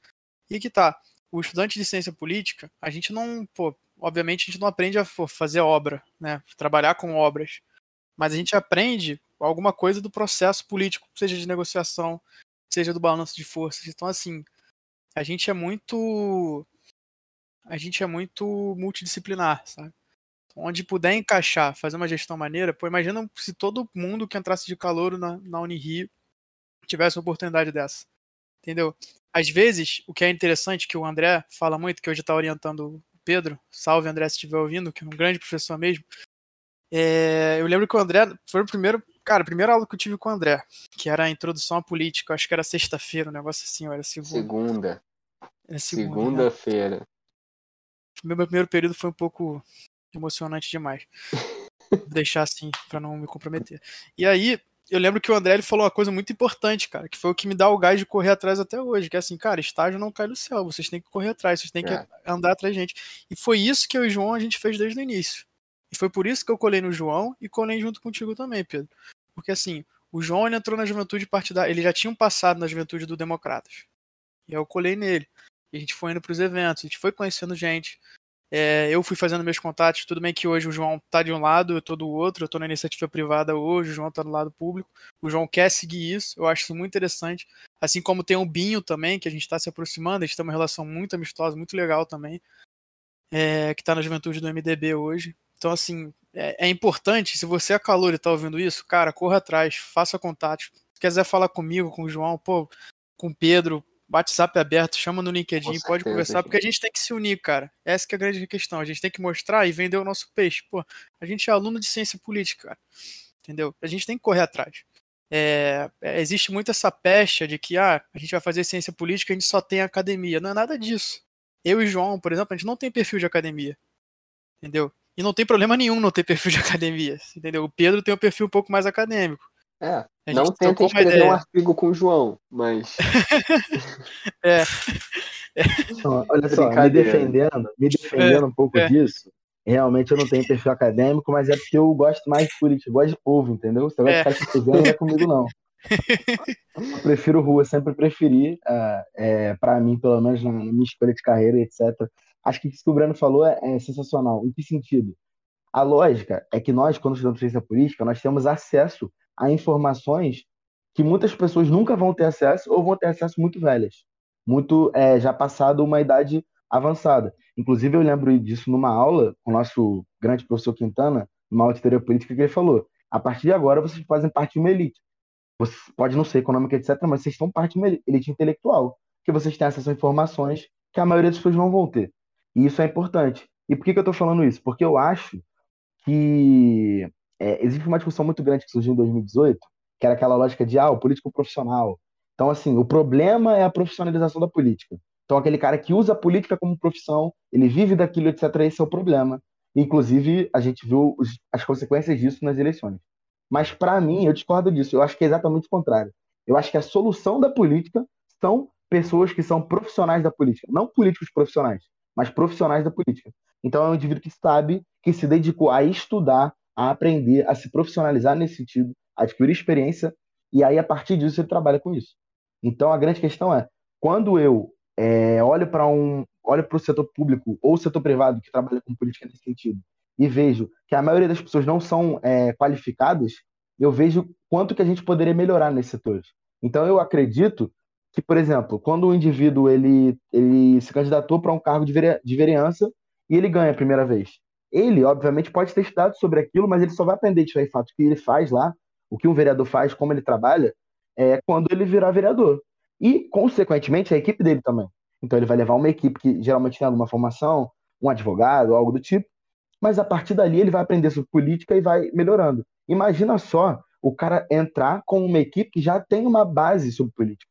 E que tá. O estudante de ciência política, a gente não. Pô, obviamente a gente não aprende a fazer obra, né? Trabalhar com obras. Mas a gente aprende alguma coisa do processo político, seja de negociação, seja do balanço de forças. Então, assim, a gente é muito. A gente é muito multidisciplinar, sabe? Então, onde puder encaixar, fazer uma gestão maneira, pô, imagina se todo mundo que entrasse de calor na, na Unirio tivesse uma oportunidade dessa. Entendeu? Às vezes, o que é interessante, que o André fala muito, que hoje está orientando Pedro, salve André se estiver ouvindo, que é um grande professor mesmo. É, eu lembro que o André foi o primeiro Cara, a primeira aula que eu tive com o André, que era a introdução à política, acho que era sexta-feira, um negócio assim, ou era segunda. Segunda. Era segunda-feira. Segunda meu, meu primeiro período foi um pouco emocionante demais. [laughs] Vou deixar assim, para não me comprometer. E aí, eu lembro que o André ele falou uma coisa muito importante, cara, que foi o que me dá o gás de correr atrás até hoje, que é assim, cara, estágio não cai do céu, vocês têm que correr atrás, vocês têm que é. andar atrás da gente. E foi isso que eu e o João a gente fez desde o início. E foi por isso que eu colei no João e colei junto contigo também, Pedro. Porque assim, o João entrou na juventude partidária, ele já tinha um passado na juventude do Democratas. E eu colei nele. E a gente foi indo para os eventos, a gente foi conhecendo gente. É, eu fui fazendo meus contatos, tudo bem que hoje o João tá de um lado, eu tô do outro, eu tô na iniciativa privada hoje, o João tá do lado público. O João quer seguir isso, eu acho isso muito interessante. Assim como tem o Binho também, que a gente está se aproximando, a gente tem uma relação muito amistosa, muito legal também, é, que tá na juventude do MDB hoje. Então, assim, é, é importante, se você é calor e tá ouvindo isso, cara, corra atrás, faça contato. Se quiser falar comigo, com o João, pô, com o Pedro, WhatsApp aberto, chama no LinkedIn, certeza, pode conversar, porque a gente tem que se unir, cara. Essa que é a grande questão. A gente tem que mostrar e vender o nosso peixe. Pô, a gente é aluno de ciência política, cara. Entendeu? A gente tem que correr atrás. É, é, existe muito essa pecha de que ah, a gente vai fazer ciência política, a gente só tem academia. Não é nada disso. Eu e o João, por exemplo, a gente não tem perfil de academia. Entendeu? E não tem problema nenhum não ter [laughs] perfil de academia, entendeu? O Pedro tem um perfil um pouco mais acadêmico. É, não tenta escrever um artigo com o João, mas... [laughs] é. é. Olha só, me defendendo, me defendendo é, um pouco é. disso, realmente eu não tenho perfil acadêmico, mas é porque eu gosto mais de política, gosto de povo, entendeu? Você vai é. ficar se escrevendo, não é comigo não. [laughs] Eu prefiro rua, sempre preferi, uh, é, para mim, pelo menos na minha escolha de carreira, etc. Acho que isso que o Breno falou é, é sensacional. Em que sentido? A lógica é que nós, quando estudamos ciência política, nós temos acesso a informações que muitas pessoas nunca vão ter acesso ou vão ter acesso muito velhas, muito é, já passado uma idade avançada. Inclusive, eu lembro disso numa aula com o nosso grande professor Quintana, numa aula de teoria política, que ele falou: a partir de agora vocês fazem parte de uma elite. Você pode não ser econômica, etc., mas vocês estão parte de uma elite intelectual, que vocês têm acesso a informações que a maioria das pessoas não vão ter. E isso é importante. E por que, que eu estou falando isso? Porque eu acho que é, existe uma discussão muito grande que surgiu em 2018, que era aquela lógica de, ah, o político profissional. Então, assim, o problema é a profissionalização da política. Então, aquele cara que usa a política como profissão, ele vive daquilo, etc., esse é o problema. Inclusive, a gente viu as consequências disso nas eleições. Mas, para mim, eu discordo disso. Eu acho que é exatamente o contrário. Eu acho que a solução da política são pessoas que são profissionais da política, não políticos profissionais mas profissionais da política. Então é um indivíduo que sabe, que se dedicou a estudar, a aprender, a se profissionalizar nesse sentido, adquirir experiência, e aí a partir disso ele trabalha com isso. Então, a grande questão é, quando eu é, olho para um, olho para o setor público ou setor privado que trabalha com política nesse sentido e vejo que a maioria das pessoas não são é, qualificadas, eu vejo quanto que a gente poderia melhorar nesses setores. Então, eu acredito que, por exemplo, quando o indivíduo ele, ele se candidatou para um cargo de vereança e ele ganha a primeira vez, ele, obviamente, pode ter estudado sobre aquilo, mas ele só vai aprender de fato o que ele faz lá, o que um vereador faz, como ele trabalha, é quando ele virar vereador. E, consequentemente, a equipe dele também. Então, ele vai levar uma equipe que geralmente tem alguma formação, um advogado, algo do tipo, mas a partir dali ele vai aprender sobre política e vai melhorando. Imagina só o cara entrar com uma equipe que já tem uma base sobre política.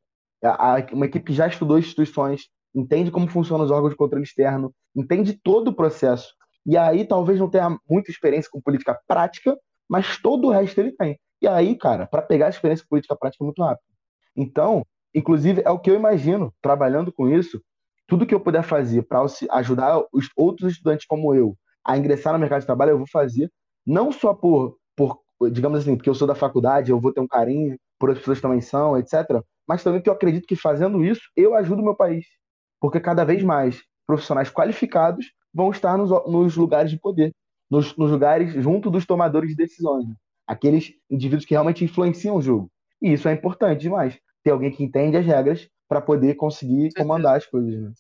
Uma equipe que já estudou instituições, entende como funcionam os órgãos de controle externo, entende todo o processo. E aí talvez não tenha muita experiência com política prática, mas todo o resto ele tem. E aí, cara, para pegar a experiência com política prática é muito rápido. Então, inclusive, é o que eu imagino, trabalhando com isso, tudo que eu puder fazer para ajudar os outros estudantes como eu a ingressar no mercado de trabalho, eu vou fazer, não só por, por digamos assim, porque eu sou da faculdade, eu vou ter um carinho, por as pessoas também são, etc. Mas também que eu acredito que fazendo isso, eu ajudo o meu país. Porque cada vez mais profissionais qualificados vão estar nos, nos lugares de poder, nos, nos, lugares junto dos tomadores de decisões, né? aqueles indivíduos que realmente influenciam o jogo. E isso é importante demais, ter alguém que entende as regras para poder conseguir comandar as coisas. Né?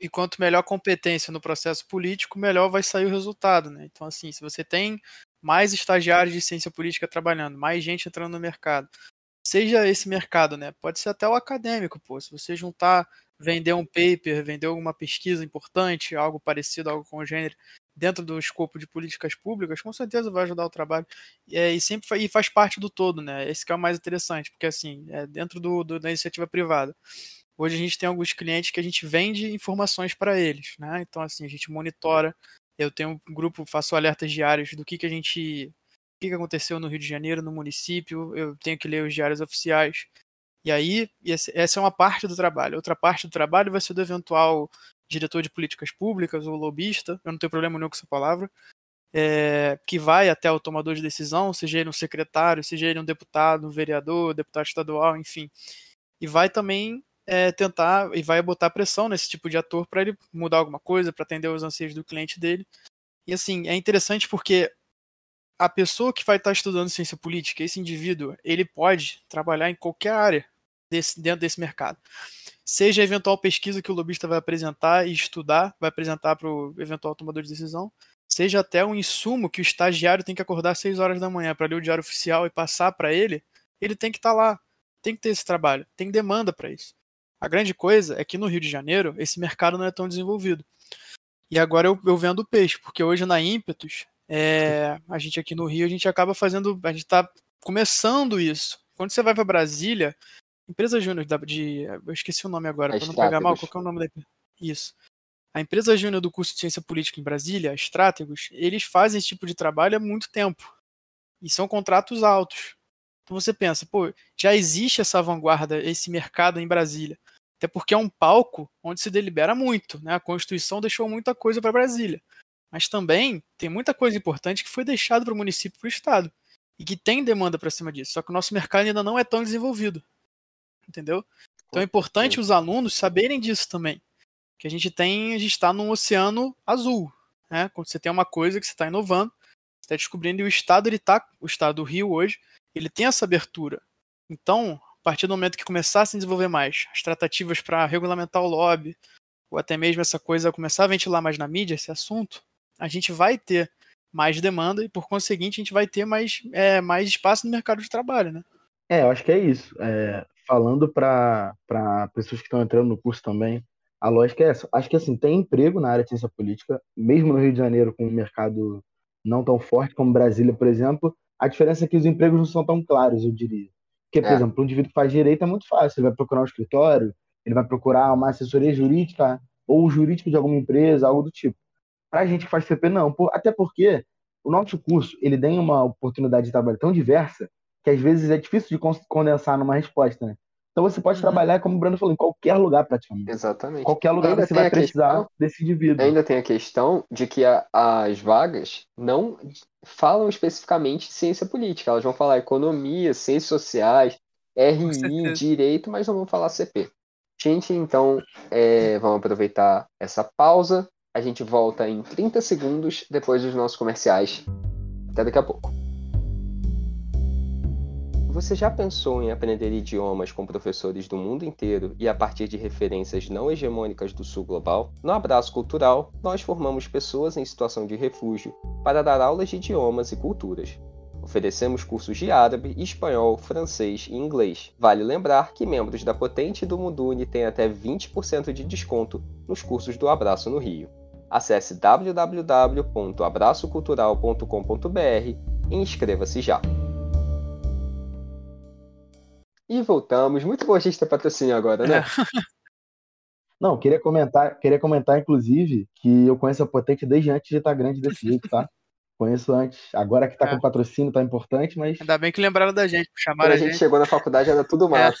E quanto melhor competência no processo político, melhor vai sair o resultado. Né? Então, assim, se você tem mais estagiários de ciência política trabalhando, mais gente entrando no mercado, seja esse mercado, né? Pode ser até o acadêmico, pô. Se você juntar, vender um paper, vender alguma pesquisa importante, algo parecido, algo gênero, dentro do escopo de políticas públicas, com certeza vai ajudar o trabalho. É, e sempre e faz parte do todo, né? Esse que é o mais interessante, porque assim, é dentro do, do, da iniciativa privada. Hoje a gente tem alguns clientes que a gente vende informações para eles, né? Então, assim, a gente monitora. Eu tenho um grupo, faço alertas diários do que, que a gente. O que aconteceu no Rio de Janeiro, no município. Eu tenho que ler os diários oficiais. E aí, essa é uma parte do trabalho. Outra parte do trabalho vai ser do eventual diretor de políticas públicas ou lobista, eu não tenho problema nenhum com essa palavra, é, que vai até o tomador de decisão, seja ele um secretário, seja ele um deputado, um vereador, deputado estadual, enfim. E vai também é, tentar e vai botar pressão nesse tipo de ator para ele mudar alguma coisa, para atender os anseios do cliente dele. E assim, é interessante porque a pessoa que vai estar estudando ciência política, esse indivíduo, ele pode trabalhar em qualquer área desse, dentro desse mercado. Seja a eventual pesquisa que o lobista vai apresentar e estudar, vai apresentar para o eventual tomador de decisão, seja até um insumo que o estagiário tem que acordar às 6 horas da manhã para ler o diário oficial e passar para ele, ele tem que estar tá lá, tem que ter esse trabalho, tem demanda para isso. A grande coisa é que no Rio de Janeiro esse mercado não é tão desenvolvido. E agora eu, eu vendo peixe, porque hoje na Ímpetus, é, a gente aqui no Rio, a gente acaba fazendo, a gente está começando isso. Quando você vai para Brasília, empresa júnior de, eu esqueci o nome agora, para não pegar mal, qual é o nome da empresa? Isso. A empresa júnior do curso de ciência política em Brasília, a Stratégos, eles fazem esse tipo de trabalho há muito tempo. E são contratos altos. Então você pensa, pô, já existe essa vanguarda, esse mercado em Brasília. Até porque é um palco onde se delibera muito, né? A Constituição deixou muita coisa para Brasília. Mas também tem muita coisa importante que foi deixada para o município e para o estado. E que tem demanda para cima disso. Só que o nosso mercado ainda não é tão desenvolvido. Entendeu? Então é importante os alunos saberem disso também. Que a gente tem, a gente está num oceano azul. Né? Quando você tem uma coisa que você está inovando, você está descobrindo, e o estado ele tá, o estado do Rio hoje, ele tem essa abertura. Então, a partir do momento que começar a se desenvolver mais as tratativas para regulamentar o lobby, ou até mesmo essa coisa começar a ventilar mais na mídia esse assunto, a gente vai ter mais demanda e, por conseguinte, a gente vai ter mais, é, mais espaço no mercado de trabalho, né? É, eu acho que é isso. É, falando para pessoas que estão entrando no curso também, a lógica é essa. Acho que assim, tem emprego na área de ciência política, mesmo no Rio de Janeiro, com um mercado não tão forte como Brasília, por exemplo. A diferença é que os empregos não são tão claros, eu diria. Porque, por é. exemplo, um indivíduo que faz direito é muito fácil. Ele vai procurar um escritório, ele vai procurar uma assessoria jurídica ou o jurídico de alguma empresa, algo do tipo. Para a gente que faz CP, não. Até porque o nosso curso ele tem uma oportunidade de trabalho tão diversa que às vezes é difícil de condensar numa resposta, né? Então você pode uhum. trabalhar, como o Bruno falou, em qualquer lugar praticamente. Exatamente. Qualquer lugar ainda você vai precisar questão, desse indivíduo. Ainda tem a questão de que a, as vagas não falam especificamente de ciência política, elas vão falar economia, ciências sociais. RI, direito, mas não vamos falar CP. Gente, então, é, vamos aproveitar essa pausa. A gente volta em 30 segundos depois dos nossos comerciais. Até daqui a pouco. Você já pensou em aprender idiomas com professores do mundo inteiro e a partir de referências não hegemônicas do sul global? No Abraço Cultural, nós formamos pessoas em situação de refúgio para dar aulas de idiomas e culturas. Oferecemos cursos de árabe, espanhol, francês e inglês. Vale lembrar que membros da Potente do Mundune têm até 20% de desconto nos cursos do Abraço no Rio. Acesse www.abraçocultural.com.br e inscreva-se já. E voltamos. Muito bom a gente ter patrocínio agora, né? É. [laughs] Não, queria comentar, queria comentar, inclusive, que eu conheço a Potente desde antes de estar grande desse jeito, tá? [laughs] Conheço antes. Agora que tá é. com patrocínio, tá importante, mas. Ainda bem que lembraram da gente, chamaram Quando a gente. gente chegou na faculdade era tudo é. mato.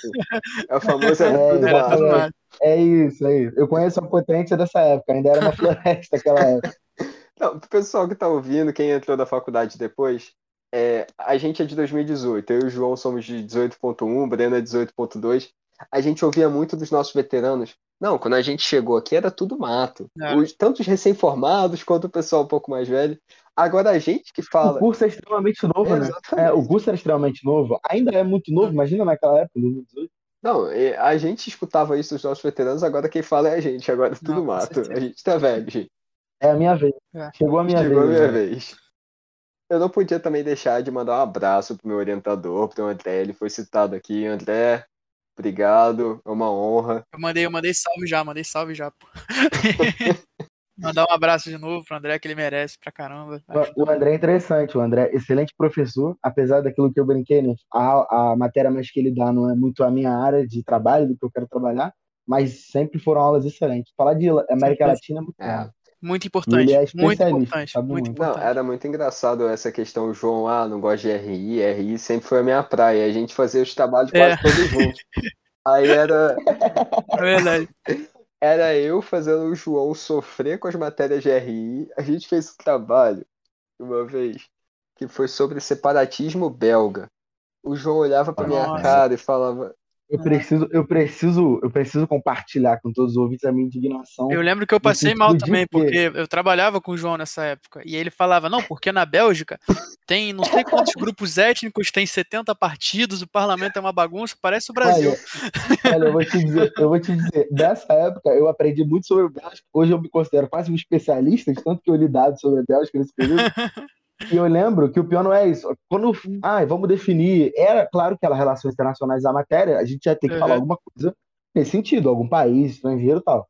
É, é o famoso era, é, tudo, era mato. tudo mato. É isso, é isso. Eu conheço a Potente dessa época, ainda era uma [laughs] floresta aquela época. Não, pro pessoal que tá ouvindo, quem entrou da faculdade depois, é, a gente é de 2018, eu e o João somos de 18.1, Breno é 18.2. A gente ouvia muito dos nossos veteranos. Não, quando a gente chegou aqui era tudo mato. É. Os, tanto os recém-formados quanto o pessoal um pouco mais velho. Agora a gente que fala. O curso é extremamente novo, é, né? É, o curso era extremamente novo. Ainda é muito novo, imagina naquela época, 2018. Não, a gente escutava isso dos nossos veteranos, agora quem fala é a gente, agora é tudo Não, mato. A gente tá velho, gente. É a minha vez. É. Chegou a minha Chegou vez. Chegou a minha né? vez eu não podia também deixar de mandar um abraço pro meu orientador, pro André. Ele foi citado aqui. André, obrigado, é uma honra. Eu mandei, eu mandei salve já, mandei salve já, pô. [laughs] Mandar um abraço de novo pro André, que ele merece pra caramba. O André é interessante, o André é excelente professor, apesar daquilo que eu brinquei, né? A, a matéria mais que ele dá não é muito a minha área de trabalho, do que eu quero trabalhar, mas sempre foram aulas excelentes. Falar de América Latina é muito é. Muito importante. É muito importante. Muito, muito importante. Não, era muito engraçado essa questão, o João, ah, não gosta de RI, RI sempre foi a minha praia. A gente fazia os trabalhos quase é. todos juntos. Aí era. [laughs] É verdade. Era eu fazendo o João sofrer com as matérias de RI. A gente fez um trabalho uma vez que foi sobre separatismo belga. O João olhava pra Nossa. minha cara e falava: eu preciso, eu preciso, eu preciso compartilhar com todos os ouvintes a minha indignação. Eu lembro que eu passei mal também, porque eu trabalhava com o João nessa época. E ele falava, não, porque na Bélgica tem não sei quantos grupos étnicos, tem 70 partidos, o parlamento é uma bagunça, parece o Brasil. Olha, olha, eu vou te dizer, eu vou te dizer, nessa época eu aprendi muito sobre o Bélgica. Hoje eu me considero quase um especialista, de tanto que eu li dados sobre a Bélgica nesse período. [laughs] E eu lembro que o pior não é isso. Quando, ah, vamos definir, era claro que elas relações internacionais da matéria, a gente ia ter que uhum. falar alguma coisa nesse sentido, algum país, estrangeiro e tal.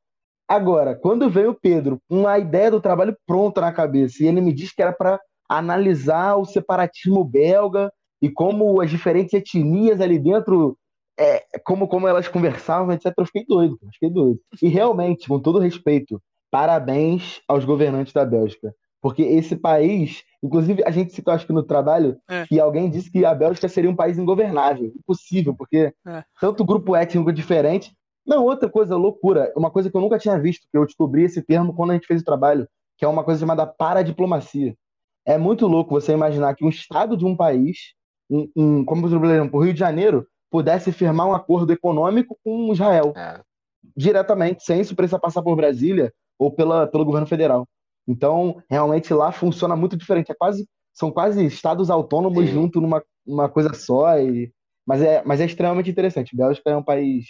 Agora, quando veio o Pedro com a ideia do trabalho pronta na cabeça, e ele me disse que era para analisar o separatismo belga e como as diferentes etnias ali dentro, é, como, como elas conversavam, etc., eu fiquei doido, eu fiquei doido. E realmente, com todo respeito, parabéns aos governantes da Bélgica. Porque esse país, inclusive a gente citou acho que no trabalho, é. que alguém disse que a Bélgica seria um país ingovernável. Impossível, porque é. tanto grupo étnico diferente. Não, outra coisa, loucura. Uma coisa que eu nunca tinha visto, que eu descobri esse termo quando a gente fez o trabalho, que é uma coisa chamada paradiplomacia. É muito louco você imaginar que um estado de um país, um, um, como por exemplo, o Rio de Janeiro, pudesse firmar um acordo econômico com Israel. É. Diretamente, sem isso precisar passar por Brasília ou pela, pelo governo federal. Então, realmente lá funciona muito diferente. É quase, são quase estados autônomos Sim. junto numa uma coisa só. E, mas, é, mas é extremamente interessante. A Bélgica é um país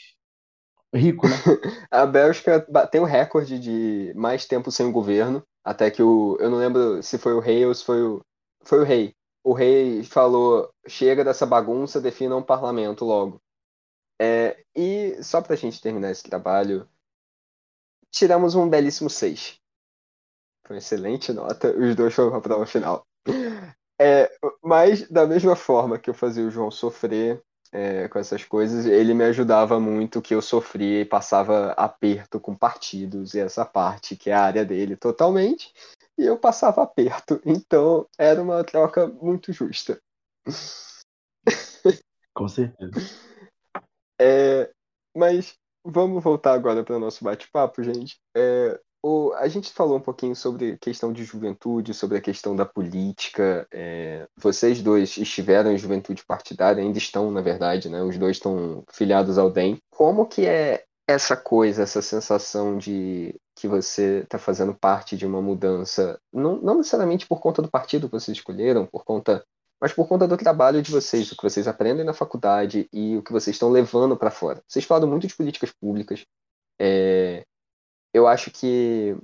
rico, né? [laughs] a Bélgica tem o recorde de mais tempo sem o governo. Até que o. Eu não lembro se foi o rei ou se foi o. Foi o rei. O rei falou: chega dessa bagunça, defina um parlamento logo. É, e só pra gente terminar esse trabalho, tiramos um belíssimo 6. Foi excelente nota. Os dois foram para a prova final. É, mas, da mesma forma que eu fazia o João sofrer é, com essas coisas, ele me ajudava muito que eu sofria e passava aperto com partidos e essa parte que é a área dele totalmente, e eu passava aperto. Então, era uma troca muito justa. Com certeza. É, mas vamos voltar agora para o nosso bate-papo, gente. É, o, a gente falou um pouquinho sobre questão de juventude, sobre a questão da política. É, vocês dois estiveram em juventude partidária, ainda estão, na verdade, né? Os dois estão filiados ao DEM. Como que é essa coisa, essa sensação de que você está fazendo parte de uma mudança, não, não necessariamente por conta do partido que vocês escolheram, por conta, mas por conta do trabalho de vocês, o que vocês aprendem na faculdade e o que vocês estão levando para fora. Vocês falaram muito de políticas públicas. É, eu acho que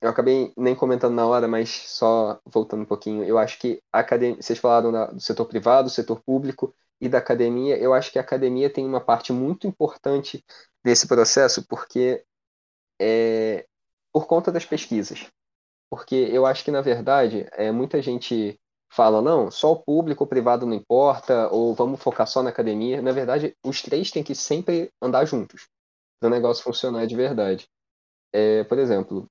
eu acabei nem comentando na hora, mas só voltando um pouquinho, eu acho que a academia, vocês falaram da, do setor privado, do setor público e da academia, eu acho que a academia tem uma parte muito importante desse processo, porque é por conta das pesquisas. Porque eu acho que, na verdade, é, muita gente fala, não, só o público, o privado não importa, ou vamos focar só na academia. Na verdade, os três têm que sempre andar juntos, para o negócio funcionar de verdade. É, por exemplo,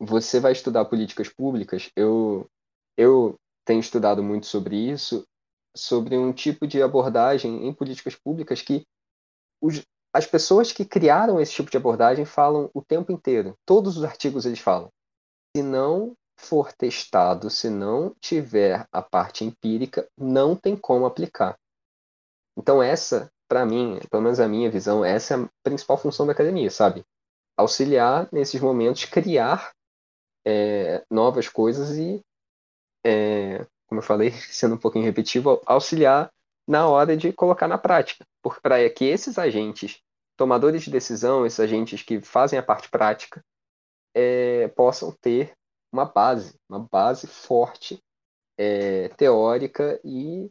você vai estudar políticas públicas, eu, eu tenho estudado muito sobre isso, sobre um tipo de abordagem em políticas públicas que os, as pessoas que criaram esse tipo de abordagem falam o tempo inteiro. Todos os artigos eles falam. Se não for testado, se não tiver a parte empírica, não tem como aplicar. Então essa, para mim, pelo menos a minha visão, essa é a principal função da academia, sabe? Auxiliar nesses momentos, criar é, novas coisas e, é, como eu falei, [laughs] sendo um pouquinho repetitivo, auxiliar na hora de colocar na prática. Porque para que esses agentes, tomadores de decisão, esses agentes que fazem a parte prática, é, possam ter uma base, uma base forte, é, teórica e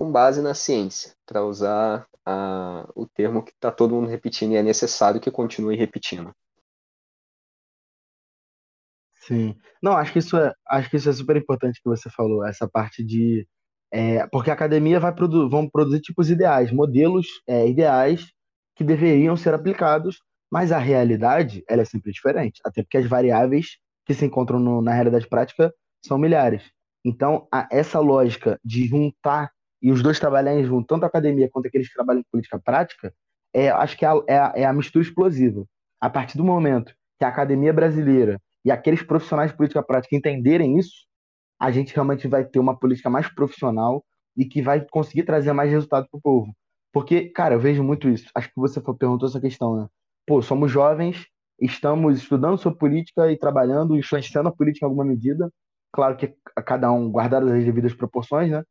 com base na ciência, para usar a, o termo que está todo mundo repetindo e é necessário que continue repetindo. Sim. Não, acho que isso é, acho que isso é super importante que você falou, essa parte de é, porque a academia vai produ vão produzir tipos ideais, modelos é, ideais que deveriam ser aplicados, mas a realidade ela é sempre diferente, até porque as variáveis que se encontram no, na realidade prática são milhares. Então, a, essa lógica de juntar e os dois trabalharem junto, tanto a academia quanto aqueles que trabalham em política prática, é, acho que é a, é, a, é a mistura explosiva. A partir do momento que a academia brasileira e aqueles profissionais de política prática entenderem isso, a gente realmente vai ter uma política mais profissional e que vai conseguir trazer mais resultado para o povo. Porque, cara, eu vejo muito isso. Acho que você perguntou essa questão, né? Pô, somos jovens, estamos estudando sobre política e trabalhando, influenciando a política em alguma medida. Claro que a cada um guardadas as devidas proporções, né?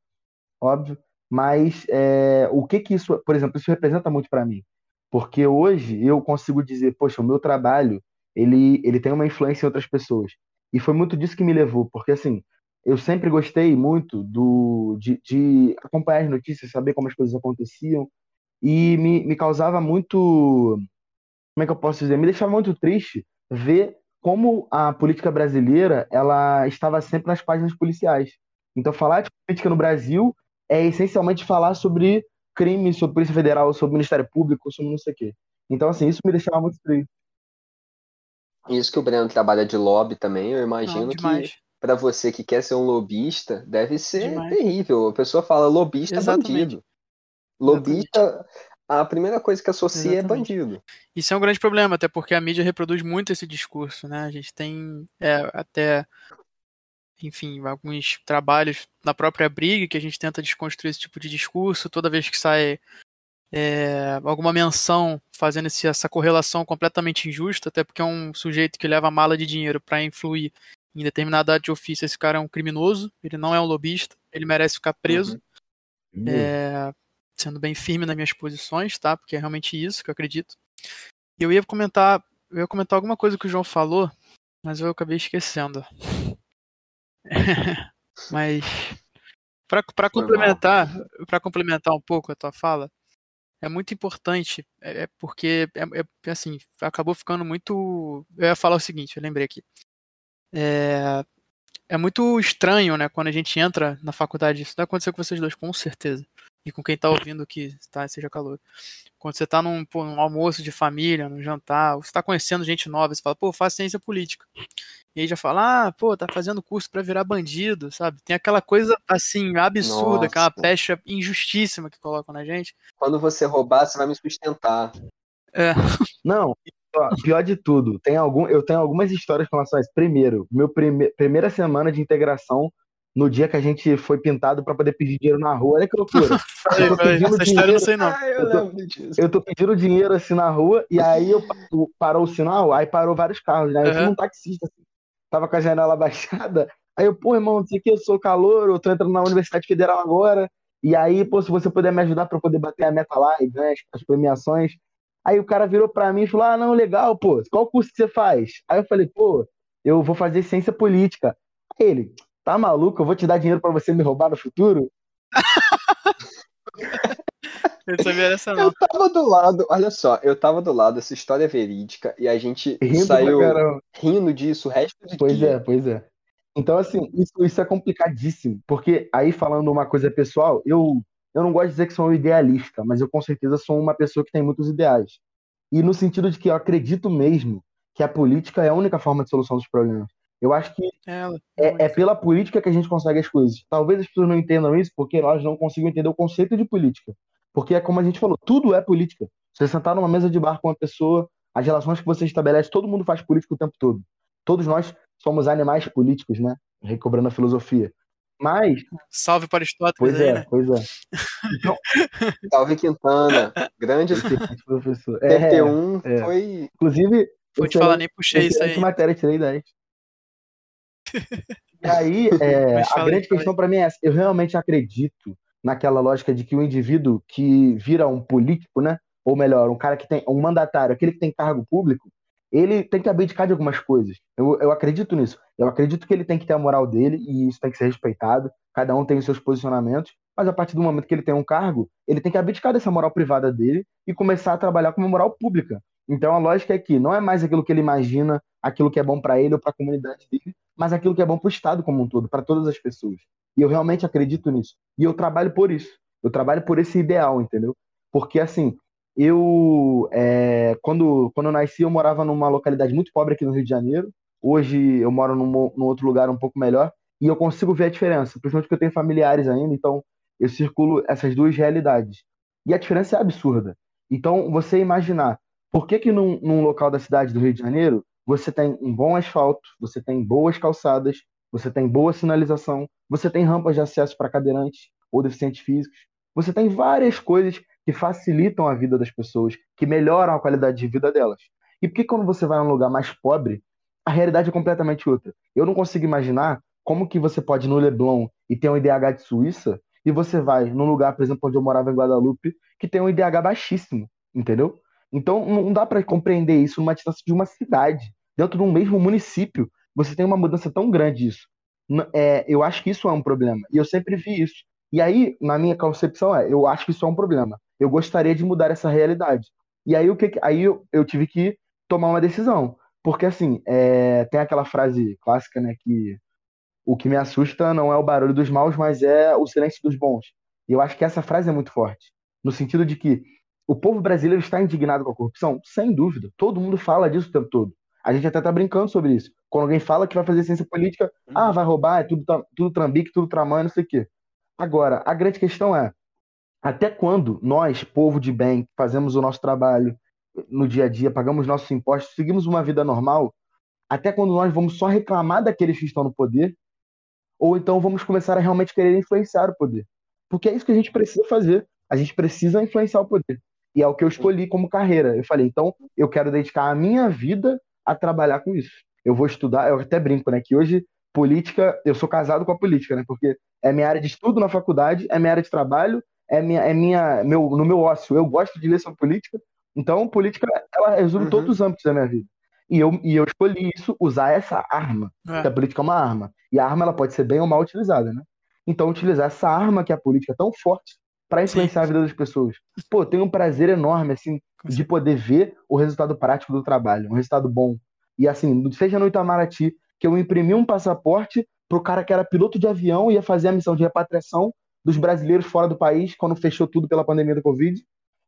Óbvio. Mas é, o que que isso, por exemplo, isso representa muito para mim? Porque hoje eu consigo dizer, poxa, o meu trabalho, ele, ele tem uma influência em outras pessoas. E foi muito disso que me levou, porque assim, eu sempre gostei muito do, de, de, acompanhar as notícias, saber como as coisas aconteciam, e me, me causava muito. Como é que eu posso dizer? Me deixava muito triste ver como a política brasileira ela estava sempre nas páginas policiais. Então, falar de política no Brasil é essencialmente falar sobre crimes, sobre Polícia Federal, sobre Ministério Público, sobre não sei o quê. Então, assim, isso me deixava muito triste. Isso que o Breno trabalha de lobby também, eu imagino não, que para você que quer ser um lobista, deve ser Demais. terrível. A pessoa fala lobista é Exatamente. bandido. Lobista, Exatamente. a primeira coisa que associa é Exatamente. é bandido. Isso é um grande problema, até porque a mídia reproduz muito esse discurso, né? A gente tem é, até, enfim, alguns trabalhos na própria briga que a gente tenta desconstruir esse tipo de discurso. Toda vez que sai é, alguma menção fazendo esse, essa correlação completamente injusta, até porque é um sujeito que leva mala de dinheiro para influir em determinada área de ofício esse cara é um criminoso, ele não é um lobista, ele merece ficar preso. Uhum. É, sendo bem firme nas minhas posições, tá? Porque é realmente isso que eu acredito. E eu ia comentar, eu ia comentar alguma coisa que o João falou, mas eu acabei esquecendo. [laughs] mas para complementar, para complementar um pouco a tua fala, é muito importante, é, é porque é, é, assim, acabou ficando muito. Eu ia falar o seguinte, eu lembrei aqui. É, é muito estranho, né, quando a gente entra na faculdade. Isso vai acontecer com vocês dois, com certeza. E com quem tá ouvindo que tá, seja calor. Quando você tá num, pô, num almoço de família, num jantar, você tá conhecendo gente nova, você fala, pô, faz ciência política. E aí já fala, ah, pô, tá fazendo curso para virar bandido, sabe? Tem aquela coisa, assim, absurda, Nossa. aquela pecha injustíssima que colocam na gente. Quando você roubar, você vai me sustentar. É. Não, pior de tudo, tem algum, eu tenho algumas histórias com relação a isso. Primeiro, meu prime, primeira semana de integração, no dia que a gente foi pintado para poder pedir dinheiro na rua, olha que loucura. [laughs] Falei, falei, essa história eu não sei não. Ah, eu, Eu tô-. Eu tô pedindo dinheiro assim na rua, e aí eu, parou o sinal, aí parou vários carros, né? Eu fui um taxista, assim, tava com a janela [laughs] baixada. Aí eu, pô, irmão, não sei o que, eu sou calor, eu tô entrando na Universidade Federal agora. E aí, pô, se você puder me ajudar pra eu poder bater a meta lá e ganhar as, as premiações. Aí o cara virou pra mim e falou: Ah, não, legal, pô, qual curso que você faz? Aí eu falei, pô, eu vou fazer ciência política. Aí ele, tá maluco? Eu vou te dar dinheiro pra você me roubar no futuro? Eu sabia dessa não. Eu tava do lado, olha só, eu tava do lado, essa história é verídica, e a gente Rindo saiu rindo disso o resto do Pois dia. é, pois é. Então, assim, isso, isso é complicadíssimo, porque aí falando uma coisa pessoal, eu, eu não gosto de dizer que sou um idealista, mas eu com certeza sou uma pessoa que tem muitos ideais. E no sentido de que eu acredito mesmo que a política é a única forma de solução dos problemas. Eu acho que Ela. é, é pela política que a gente consegue as coisas. Talvez as pessoas não entendam isso porque elas não conseguem entender o conceito de política. Porque é como a gente falou, tudo é política. Você sentar numa mesa de bar com uma pessoa, as relações que você estabelece, todo mundo faz política o tempo todo. Todos nós somos animais políticos, né? Recobrando a filosofia. Mas, Salve para Aristóteles pois aí, é, né? pois é. Então, Salve Quintana, grande [laughs] professor. É, TP1 é. foi inclusive, Vou te falar, nem puxei isso aí. Excelente matéria, tirei 10. E aí, [laughs] é, a grande questão para mim é essa. Eu realmente acredito naquela lógica de que o indivíduo que vira um político, né? Ou melhor, um cara que tem um mandatário, aquele que tem cargo público, ele tem que abdicar de algumas coisas. Eu, eu acredito nisso. Eu acredito que ele tem que ter a moral dele e isso tem que ser respeitado. Cada um tem os seus posicionamentos, mas a partir do momento que ele tem um cargo, ele tem que abdicar dessa moral privada dele e começar a trabalhar com uma moral pública. Então a lógica é que não é mais aquilo que ele imagina, aquilo que é bom para ele ou para a comunidade dele, mas aquilo que é bom para o Estado como um todo, para todas as pessoas. E eu realmente acredito nisso. E eu trabalho por isso. Eu trabalho por esse ideal, entendeu? Porque assim, eu é, quando quando eu nasci eu morava numa localidade muito pobre aqui no Rio de Janeiro. Hoje eu moro num, num outro lugar um pouco melhor e eu consigo ver a diferença, principalmente porque eu tenho familiares ainda, então eu circulo essas duas realidades. E a diferença é absurda. Então, você imaginar, por que que num, num local da cidade do Rio de Janeiro você tem um bom asfalto, você tem boas calçadas, você tem boa sinalização, você tem rampas de acesso para cadeirantes ou deficientes físicos, você tem várias coisas que facilitam a vida das pessoas, que melhoram a qualidade de vida delas. E por que quando você vai a um lugar mais pobre, a realidade é completamente outra? Eu não consigo imaginar como que você pode ir no Leblon e ter um IDH de Suíça e você vai num lugar, por exemplo, onde eu morava em Guadalupe, que tem um IDH baixíssimo, entendeu? Então não dá para compreender isso numa distância de uma cidade, dentro de um mesmo município, você tem uma mudança tão grande isso. É, eu acho que isso é um problema e eu sempre vi isso. E aí, na minha concepção, é, eu acho que isso é um problema. Eu gostaria de mudar essa realidade. E aí o que- aí eu, eu tive que tomar uma decisão, porque assim, é, tem aquela frase clássica, né, que o que me assusta não é o barulho dos maus, mas é o silêncio dos bons. E eu acho que essa frase é muito forte, no sentido de que o povo brasileiro está indignado com a corrupção? Sem dúvida. Todo mundo fala disso o tempo todo. A gente até está brincando sobre isso. Quando alguém fala que vai fazer ciência política, ah, vai roubar, é tudo, tudo trambique, tudo tramã, não sei o quê. Agora, a grande questão é, até quando nós, povo de bem, fazemos o nosso trabalho no dia a dia, pagamos nossos impostos, seguimos uma vida normal, até quando nós vamos só reclamar daqueles que estão no poder, ou então vamos começar a realmente querer influenciar o poder. Porque é isso que a gente precisa fazer. A gente precisa influenciar o poder. E é o que eu escolhi como carreira. Eu falei, então eu quero dedicar a minha vida a trabalhar com isso. Eu vou estudar, eu até brinco, né, que hoje política, eu sou casado com a política, né, porque é minha área de estudo na faculdade, é minha área de trabalho, é minha, é minha, meu, no meu ócio. Eu gosto de ler sobre política, então política ela resume Uhum. todos os âmbitos da minha vida. E eu, e eu escolhi isso, usar essa arma, É. porque a política é uma arma. E a arma ela pode ser bem ou mal utilizada, né? Então utilizar essa arma que é a política tão forte para influenciar a vida das pessoas. Pô, tenho um prazer enorme assim de poder ver o resultado prático do trabalho, um resultado bom. E assim, seja no Itamaraty, que eu imprimi um passaporte pro cara que era piloto de avião e ia fazer a missão de repatriação dos brasileiros fora do país quando fechou tudo pela pandemia do Covid,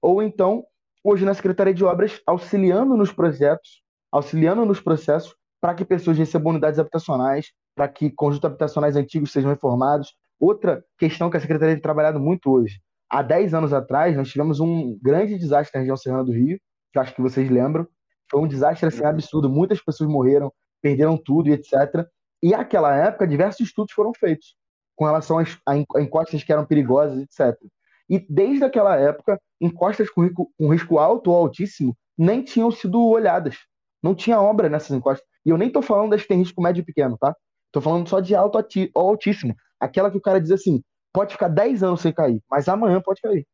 ou então hoje na Secretaria de Obras auxiliando nos projetos, auxiliando nos processos para que pessoas recebam unidades habitacionais, para que conjuntos habitacionais antigos sejam reformados. Outra questão que a Secretaria tem trabalhado muito hoje. Há 10 anos atrás, nós tivemos um grande desastre na região serrana do Rio, que acho que vocês lembram. Foi um desastre assim, absurdo. Muitas pessoas morreram, perderam tudo e etc. E naquela época, diversos estudos foram feitos com relação a encostas que eram perigosas, etc. E desde aquela época, encostas com risco, com risco alto ou altíssimo nem tinham sido olhadas. Não tinha obra nessas encostas. E eu nem estou falando das que tem risco médio e pequeno, tá? Estou falando só de alto ou altíssimo. Aquela que o cara diz assim, pode ficar 10 anos sem cair, mas amanhã pode cair.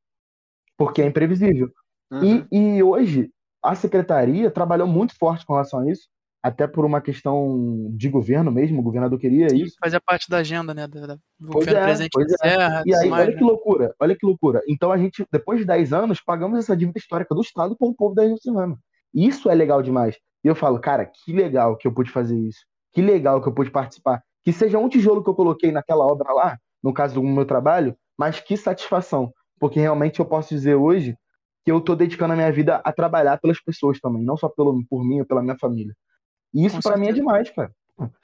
Porque é imprevisível. Uhum. E, e hoje, a secretaria trabalhou muito forte com relação a isso, até por uma questão de governo mesmo, o governador queria isso. Fazia parte da agenda, né, do, do governo é, presente pois é. Serra, E aí, mais, olha né? que loucura, olha que loucura. Então a gente, depois de 10 anos, pagamos essa dívida histórica do Estado com o povo da região Cinema. Isso é legal demais. E eu falo, cara, que legal que eu pude fazer isso. Que legal que eu pude participar. Que seja um tijolo que eu coloquei naquela obra lá, no caso do meu trabalho, mas que satisfação. Porque realmente eu posso dizer hoje que eu estou dedicando a minha vida a trabalhar pelas pessoas também, não só pelo, por mim ou pela minha família. E isso para mim é demais, cara.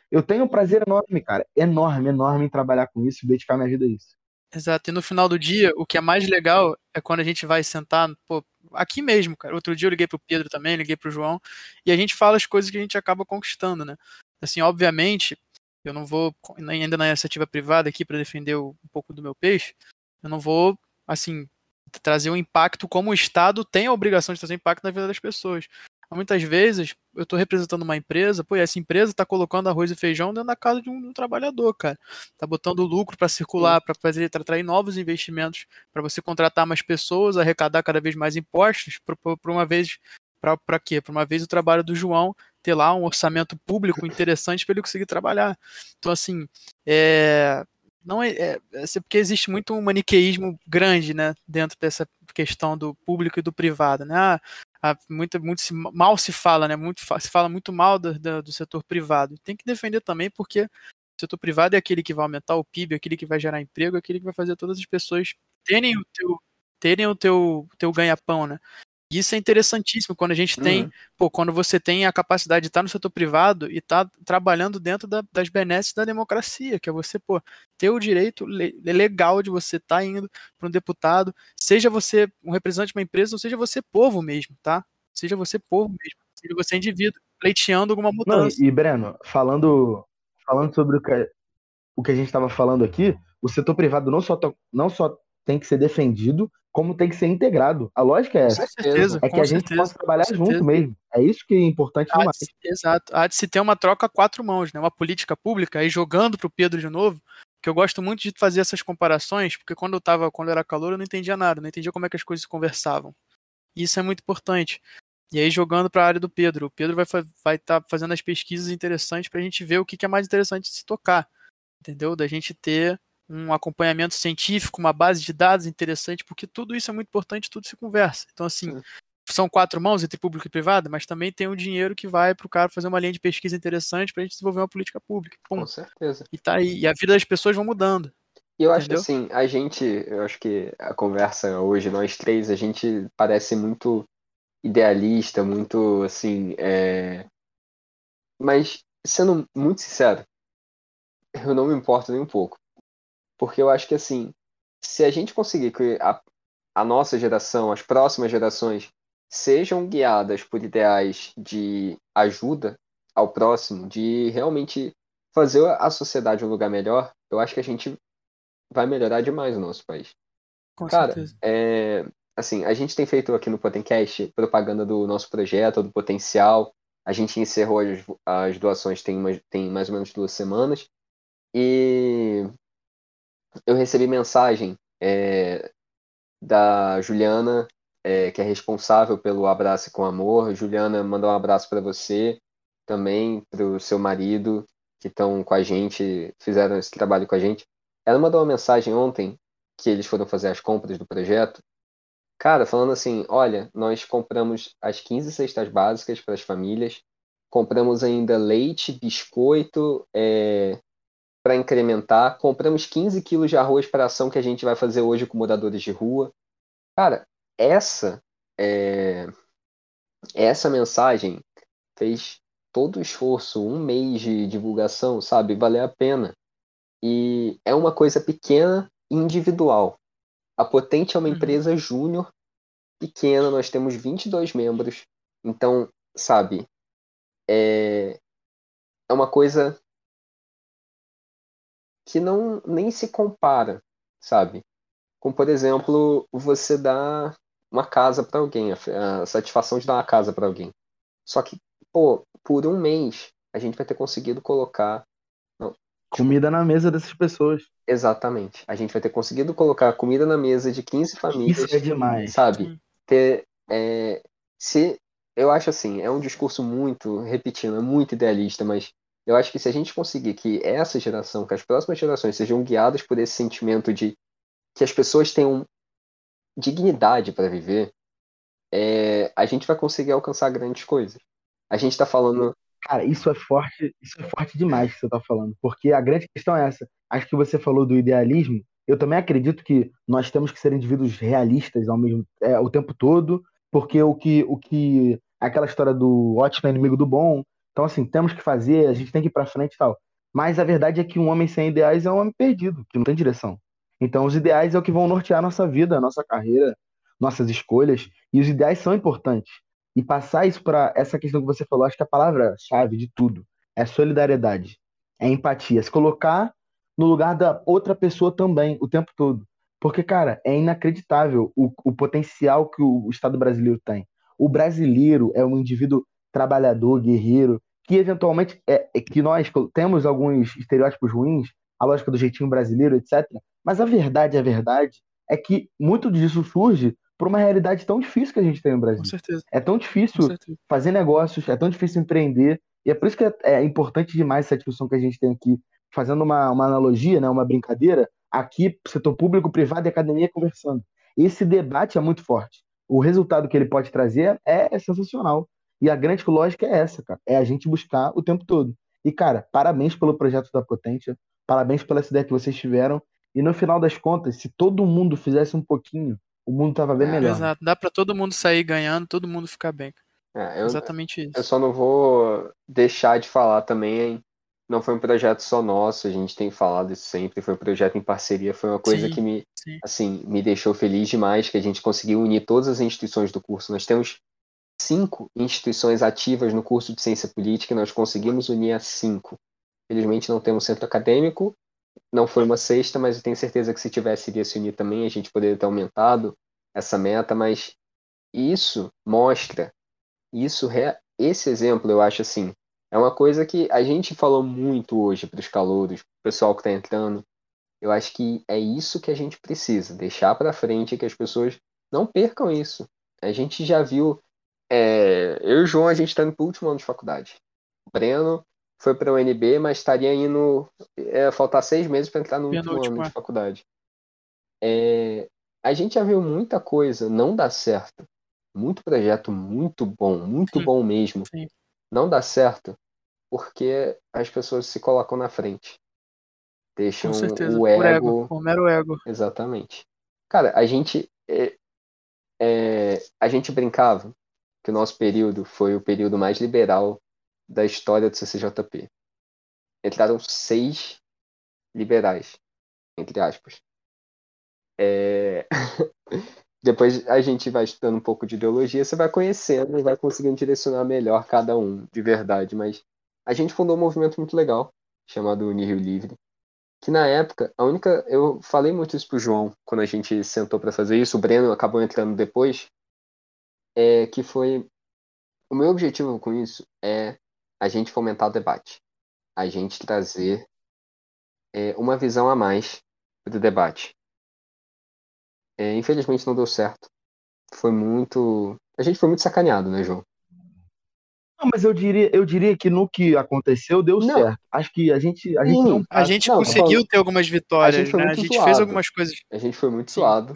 Eu tenho um prazer enorme, cara. Enorme, enorme em trabalhar com isso e dedicar minha vida a isso. Exato. E no final do dia, o que é mais legal é quando a gente vai sentar, pô, aqui mesmo, cara. Outro dia eu liguei pro Pedro também, liguei pro João, e a gente fala as coisas que a gente acaba conquistando, né? Assim, obviamente, eu não vou, ainda na iniciativa privada aqui para defender um pouco do meu peixe, eu não vou, assim, trazer um impacto como o Estado tem a obrigação de trazer impacto na vida das pessoas. Muitas vezes eu estou representando uma empresa, pô, e essa empresa está colocando arroz e feijão dentro da casa de um, de um trabalhador, cara. Está botando lucro para circular, para fazer, para atrair novos investimentos, para você contratar mais pessoas, arrecadar cada vez mais impostos, para uma vez, para quê? Para uma vez o trabalho do João ter lá um orçamento público [laughs] interessante para ele conseguir trabalhar. Então, assim, é, não é, é, é, porque existe muito um maniqueísmo grande, né, dentro dessa questão do público e do privado, né? Ah, ah muito, muito se, mal se fala, né? Muito se fala muito mal do, do, do, setor privado. Tem que defender também porque o setor privado é aquele que vai aumentar o PIB, é aquele que vai gerar emprego, é aquele que vai fazer todas as pessoas terem o teu terem o teu, teu ganha-pão, né? Isso é interessantíssimo quando a gente tem, uhum. pô, quando você tem a capacidade de estar no setor privado e estar tá trabalhando dentro da, das benesses da democracia, que é você, pô, ter o direito le legal de você estar tá indo para um deputado, seja você um representante de uma empresa ou seja você povo mesmo, tá? Seja você povo mesmo, seja você indivíduo, pleiteando alguma mudança. Não, e Breno, falando, falando sobre o que, o que a gente estava falando aqui, o setor privado não só, não só tem que ser defendido, como tem que ser integrado. A lógica é essa. Certeza, é que a gente possa trabalhar junto mesmo. É isso que é importante há demais. De, exato. Há de se ter uma troca a quatro mãos, né? Uma política pública, aí jogando pro Pedro de novo, que eu gosto muito de fazer essas comparações, porque quando eu tava, quando eu era calor, eu não entendia nada, não entendia como é que as coisas se conversavam. E isso é muito importante. E aí, jogando para a área do Pedro, o Pedro vai estar vai tá fazendo as pesquisas interessantes para a gente ver o que, que é mais interessante de se tocar, entendeu? Da gente ter um acompanhamento científico, uma base de dados interessante, porque tudo isso é muito importante, tudo se conversa. Então, assim, Sim. são quatro mãos entre público e privado, mas também tem um dinheiro que vai para o cara fazer uma linha de pesquisa interessante para a gente desenvolver uma política pública. Pum. Com certeza. E tá aí. E a vida das pessoas vão mudando. E eu acho que assim, a gente, eu acho que a conversa hoje, nós três, a gente parece muito idealista, muito assim, é... mas sendo muito sincero, eu não me importo nem um pouco. Porque eu acho que, assim, se a gente conseguir que a, a nossa geração, as próximas gerações, sejam guiadas por ideais de ajuda ao próximo, de realmente fazer a sociedade um lugar melhor, eu acho que a gente vai melhorar demais o nosso país. Com Cara, certeza. É, assim, a gente tem feito aqui no Potencast propaganda do nosso projeto, do potencial. A gente encerrou as, as doações tem, uma, tem mais ou menos duas semanas. E eu recebi mensagem é, da Juliana, é, que é responsável pelo Abraço com Amor. Juliana, mandou um abraço para você, também para o seu marido, que estão com a gente, fizeram esse trabalho com a gente. Ela mandou uma mensagem ontem, que eles foram fazer as compras do projeto. Cara, falando assim: olha, nós compramos as 15 cestas básicas para as famílias, compramos ainda leite, biscoito, é, para incrementar. Compramos 15 quilos de arroz para a ação que a gente vai fazer hoje com moradores de rua. Cara, essa é... essa mensagem fez todo o esforço, um mês de divulgação, sabe, valer a pena. E é uma coisa pequena e individual. A Potente é uma uhum. empresa júnior pequena, nós temos 22 membros. Então, sabe, é, é uma coisa que não nem se compara, sabe? Como, por exemplo, você dá uma casa para alguém, a, satisfação de dar uma casa para alguém. Só que, pô, por um mês a gente vai ter conseguido colocar não, comida na mesa dessas pessoas. Exatamente. A gente vai ter conseguido colocar comida na mesa de 15 famílias. Isso é demais. Sabe? Ter, é, se eu acho assim, é um discurso muito, repetindo, é muito idealista, mas eu acho que se a gente conseguir que essa geração, que as próximas gerações sejam guiadas por esse sentimento de que as pessoas tenham dignidade para viver, é, a gente vai conseguir alcançar grandes coisas. A gente está falando. Cara, isso é forte, isso é forte demais que você está falando, porque a grande questão é essa. Acho que você falou do idealismo. Eu também acredito que nós temos que ser indivíduos realistas ao mesmo é, o tempo todo, porque o que o que aquela história do ótimo é inimigo do bom. Então assim, temos que fazer, a gente tem que ir para frente e tal. Mas a verdade é que um homem sem ideais é um homem perdido, que não tem direção. Então, os ideais é o que vão nortear nossa vida, nossa carreira, nossas escolhas, e os ideais são importantes. E passar isso para essa questão que você falou, acho que a palavra-chave de tudo é solidariedade, é empatia, se colocar no lugar da outra pessoa também, o tempo todo. Porque, cara, é inacreditável o, o potencial que o Estado brasileiro tem. O brasileiro é um indivíduo trabalhador, guerreiro, que eventualmente é, é que nós temos alguns estereótipos ruins, a lógica do jeitinho brasileiro, etc. Mas a verdade, a verdade, é que muito disso surge por uma realidade tão difícil que a gente tem no Brasil. Com certeza. É tão difícil fazer negócios, é tão difícil empreender, e é por isso que é, é, importante demais essa discussão que a gente tem aqui, fazendo uma, uma analogia, né, uma brincadeira, aqui, setor público, privado e academia conversando. Esse debate é muito forte. O resultado que ele pode trazer é, é sensacional. E a grande lógica é essa, cara. É a gente buscar o tempo todo. E, cara, parabéns pelo projeto da Potência. Parabéns pela ideia que vocês tiveram. E no final das contas, se todo mundo fizesse um pouquinho, o mundo tava bem é, melhor. Exato, dá para todo mundo sair ganhando, todo mundo ficar bem. É, eu, Exatamente isso. Eu só não vou deixar de falar também, hein? Não foi um projeto só nosso, a gente tem falado isso sempre, foi um projeto em parceria, foi uma coisa sim, que me, sim. assim, me deixou feliz demais, que a gente conseguiu unir todas as instituições do curso. Nós temos cinco instituições ativas no curso de Ciência Política, e nós conseguimos unir a cinco. Felizmente não temos centro acadêmico, não foi uma sexta, mas eu tenho certeza que se tivesse iria se unir também, a gente poderia ter aumentado essa meta, mas isso mostra, isso esse exemplo eu acho assim, é uma coisa que a gente falou muito hoje para os calouros, para o pessoal que está entrando. Eu acho que é isso que a gente precisa, deixar para frente que as pessoas não percam isso. A gente já viu, é, eu e o João, a gente está no último ano de faculdade. O Breno foi para o UNB, mas estaria indo é, faltar seis meses para entrar no último ano de faculdade. É, a gente já viu muita coisa não dar certo. Muito projeto muito bom, muito Sim. bom mesmo. Sim. Não dá certo porque as pessoas se colocam na frente. Deixam o ego, ego. O mero ego. Exatamente. Cara, a gente. É, é, a gente brincava que o nosso período foi o período mais liberal da história do CCJP. Entraram seis liberais, entre aspas. É... [laughs] Depois a gente vai estudando um pouco de ideologia, você vai conhecendo e vai conseguindo direcionar melhor cada um, de verdade. Mas a gente fundou um movimento muito legal, chamado Unirio Livre, que na época, a única. Eu falei muito isso pro João quando a gente sentou para fazer isso, o Breno acabou entrando depois. É que foi. O meu objetivo com isso é a gente fomentar o debate, a gente trazer é, uma visão a mais do debate. É, infelizmente não deu certo. Foi muito. A gente foi muito sacaneado, né, João? Não, mas eu diria, eu diria que no que aconteceu deu não. certo. Acho que a gente. A gente, não, a gente não, conseguiu ter algumas vitórias, a gente, né? a gente fez algumas coisas. A gente foi muito Sim, suado.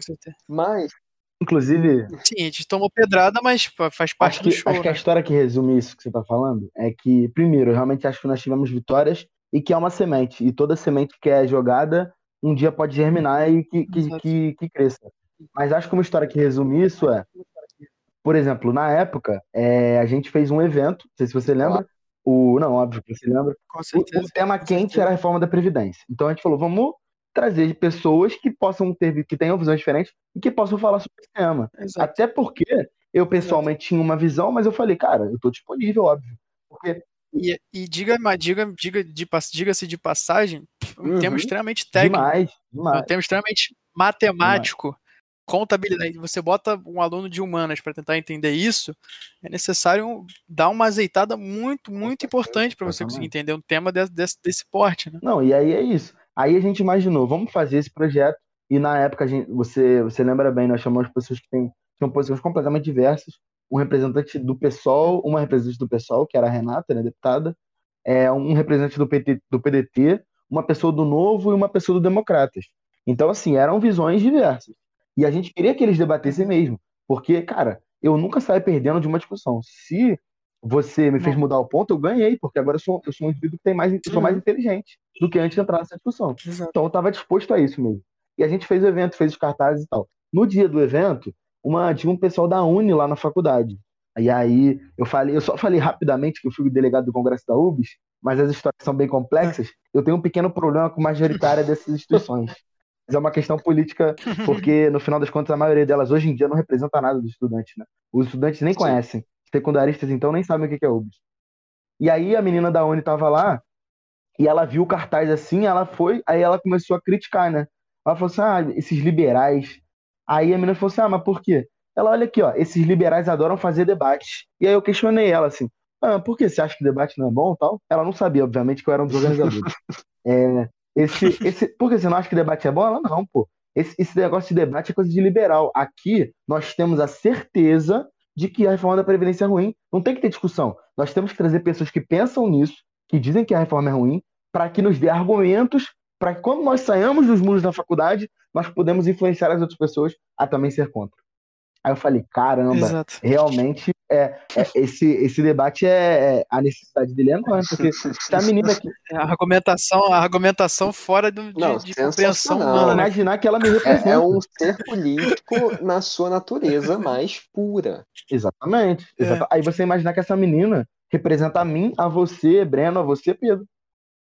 Mas Inclusive. Sim, a gente tomou pedrada, mas faz parte do show. Acho né? que a né? história que resume isso que você está falando é que, primeiro, realmente acho que nós tivemos vitórias e que é uma semente. E toda semente que é jogada, um dia pode germinar e que, que, que, que cresça. Mas acho que uma história que resume isso é. Por exemplo, na época, é, a gente fez um evento, não sei se você lembra. O, não, óbvio que você lembra. O, o tema quente era a reforma da Previdência. Então a gente falou, vamos trazer pessoas que possam ter, que tenham visões diferentes e que possam falar sobre esse tema. Exato. Até porque Eu pessoalmente tinha uma visão, mas eu falei, cara, eu tô disponível, óbvio. Porque e, e diga, diga, diga, diga-se de passagem, um Uhum. termo extremamente técnico, demais, um demais. termo extremamente matemático, contabilidade. Você bota um aluno de humanas para tentar entender isso, é necessário dar uma azeitada muito, muito importante para você conseguir entender um tema desse, desse, desse porte, né? Não, e aí é isso. Aí a gente imaginou, vamos fazer esse projeto. E na época, gente, você, você lembra bem, nós chamamos pessoas que têm, tinham posições completamente diversas. Um representante do PSOL, uma representante do PSOL, que era a Renata, né, deputada, é, um representante do, PT, do PDT, uma pessoa do Novo e uma pessoa do Democratas. Então, assim, eram visões diversas. E a gente queria que eles debatessem mesmo. Porque, cara, eu nunca saí perdendo de uma discussão. Se você me fez Não. mudar o ponto, eu ganhei, porque agora eu sou, eu sou um indivíduo que tem mais, sou mais Uhum. inteligente do que antes de entrar nessa discussão. Exato. Então eu estava disposto a isso mesmo. E a gente fez o evento, fez os cartazes e tal. No dia do evento, uma, tinha um pessoal da Uni lá na faculdade. E aí eu falei, eu só falei rapidamente que eu fui delegado do Congresso da UBS, mas as histórias são bem complexas. Eu tenho um pequeno problema com a majoritária dessas instituições. [laughs] Mas é uma questão política, porque no final das contas a maioria delas hoje em dia não representa nada dos estudantes, né? Os estudantes nem Sim. conhecem. Secundaristas então nem sabem o que que é UBS. E aí a menina da Uni tava lá e ela viu o cartaz assim, ela foi, aí ela começou a criticar, né? Ela falou assim: ah, esses liberais. Aí a menina falou assim: ah, mas por quê? Ela, olha aqui, ó, esses liberais adoram fazer debate. E aí eu questionei ela assim: ah, por que você acha que debate não é bom tal? Ela não sabia, obviamente, que eu era um dos organizadores. [laughs] É, esse, esse, por que você não acha que debate é bom? Ela, não, pô. Esse, esse negócio de debate é coisa de liberal. Aqui nós temos a certeza de que a reforma da Previdência é ruim. Não tem que ter discussão. Nós temos que trazer pessoas que pensam nisso, que dizem que a reforma é ruim, para que nos dê argumentos para que quando nós saímos dos muros da faculdade, nós podemos influenciar as outras pessoas a também ser contra. Aí eu falei, caramba, Exato. realmente é, é- esse, esse debate é, é- a necessidade dele é enorme, porque a menina que [laughs] A argumentação, a argumentação fora do, de, Não, de compreensão sensacional. humana, né? imaginar que ela me É, representa. é um ser político na sua natureza mais pura. Exatamente. exata- Aí você imaginar que essa menina representa a mim, a você, Breno, a você, Pedro.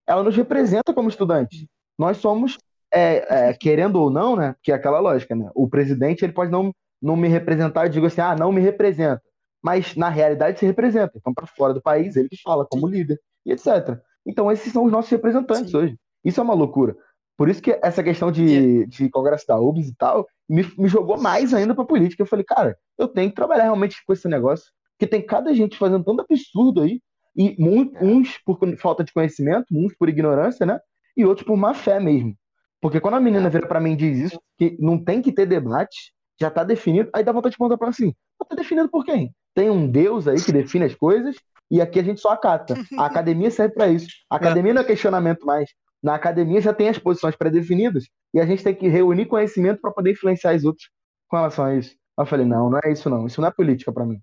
Ela nos representa como estudante. Nós somos, é, é, querendo ou não, né? Que é aquela lógica, né? O presidente ele pode não, não me representar, eu digo assim, ah, não me representa. Mas na realidade se representa. Então, para fora do país, ele que fala como líder e etc. Então, esses são os nossos representantes Sim. hoje. Isso é uma loucura. Por isso que essa questão de, de Congresso da UBS e tal me, me jogou mais ainda pra política. Eu falei, cara, eu tenho que trabalhar realmente com esse negócio, porque tem cada gente fazendo tanto absurdo aí, e mu- É. uns por falta de conhecimento, uns por ignorância, né? E outros por má fé mesmo. Porque quando a menina É. vira pra mim e diz isso, que não tem que ter debate, já tá definido, aí dá vontade de perguntar pra ela assim, mas tá definido por quem? Tem um Deus aí que define as coisas, e aqui a gente só acata. A [laughs] academia serve pra isso. A academia não é questionamento mais. Na academia já tem as posições pré-definidas, e a gente tem que reunir conhecimento para poder influenciar os outros com relação a isso. Aí eu falei, não, não é isso não. Isso não é política pra mim.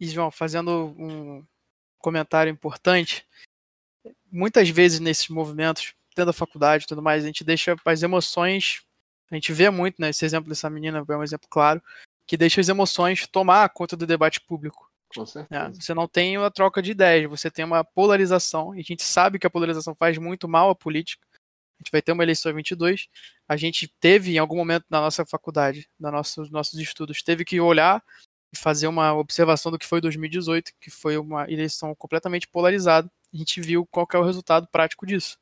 E, João, fazendo um comentário importante, muitas vezes nesses movimentos, dentro da faculdade e tudo mais, a gente deixa as emoções. A gente vê muito, né? Esse exemplo dessa menina é um exemplo claro, que deixa as emoções tomar conta do debate público. Com né? certeza. Você não tem uma troca de ideias, você tem uma polarização, e a gente sabe que a polarização faz muito mal à política. A gente vai ter uma eleição em 22. A gente teve, em algum momento na nossa faculdade, nos nossos, nossos estudos, teve que olhar e fazer uma observação do que foi 2018, que foi uma eleição completamente polarizada. A gente viu qual é o resultado prático disso.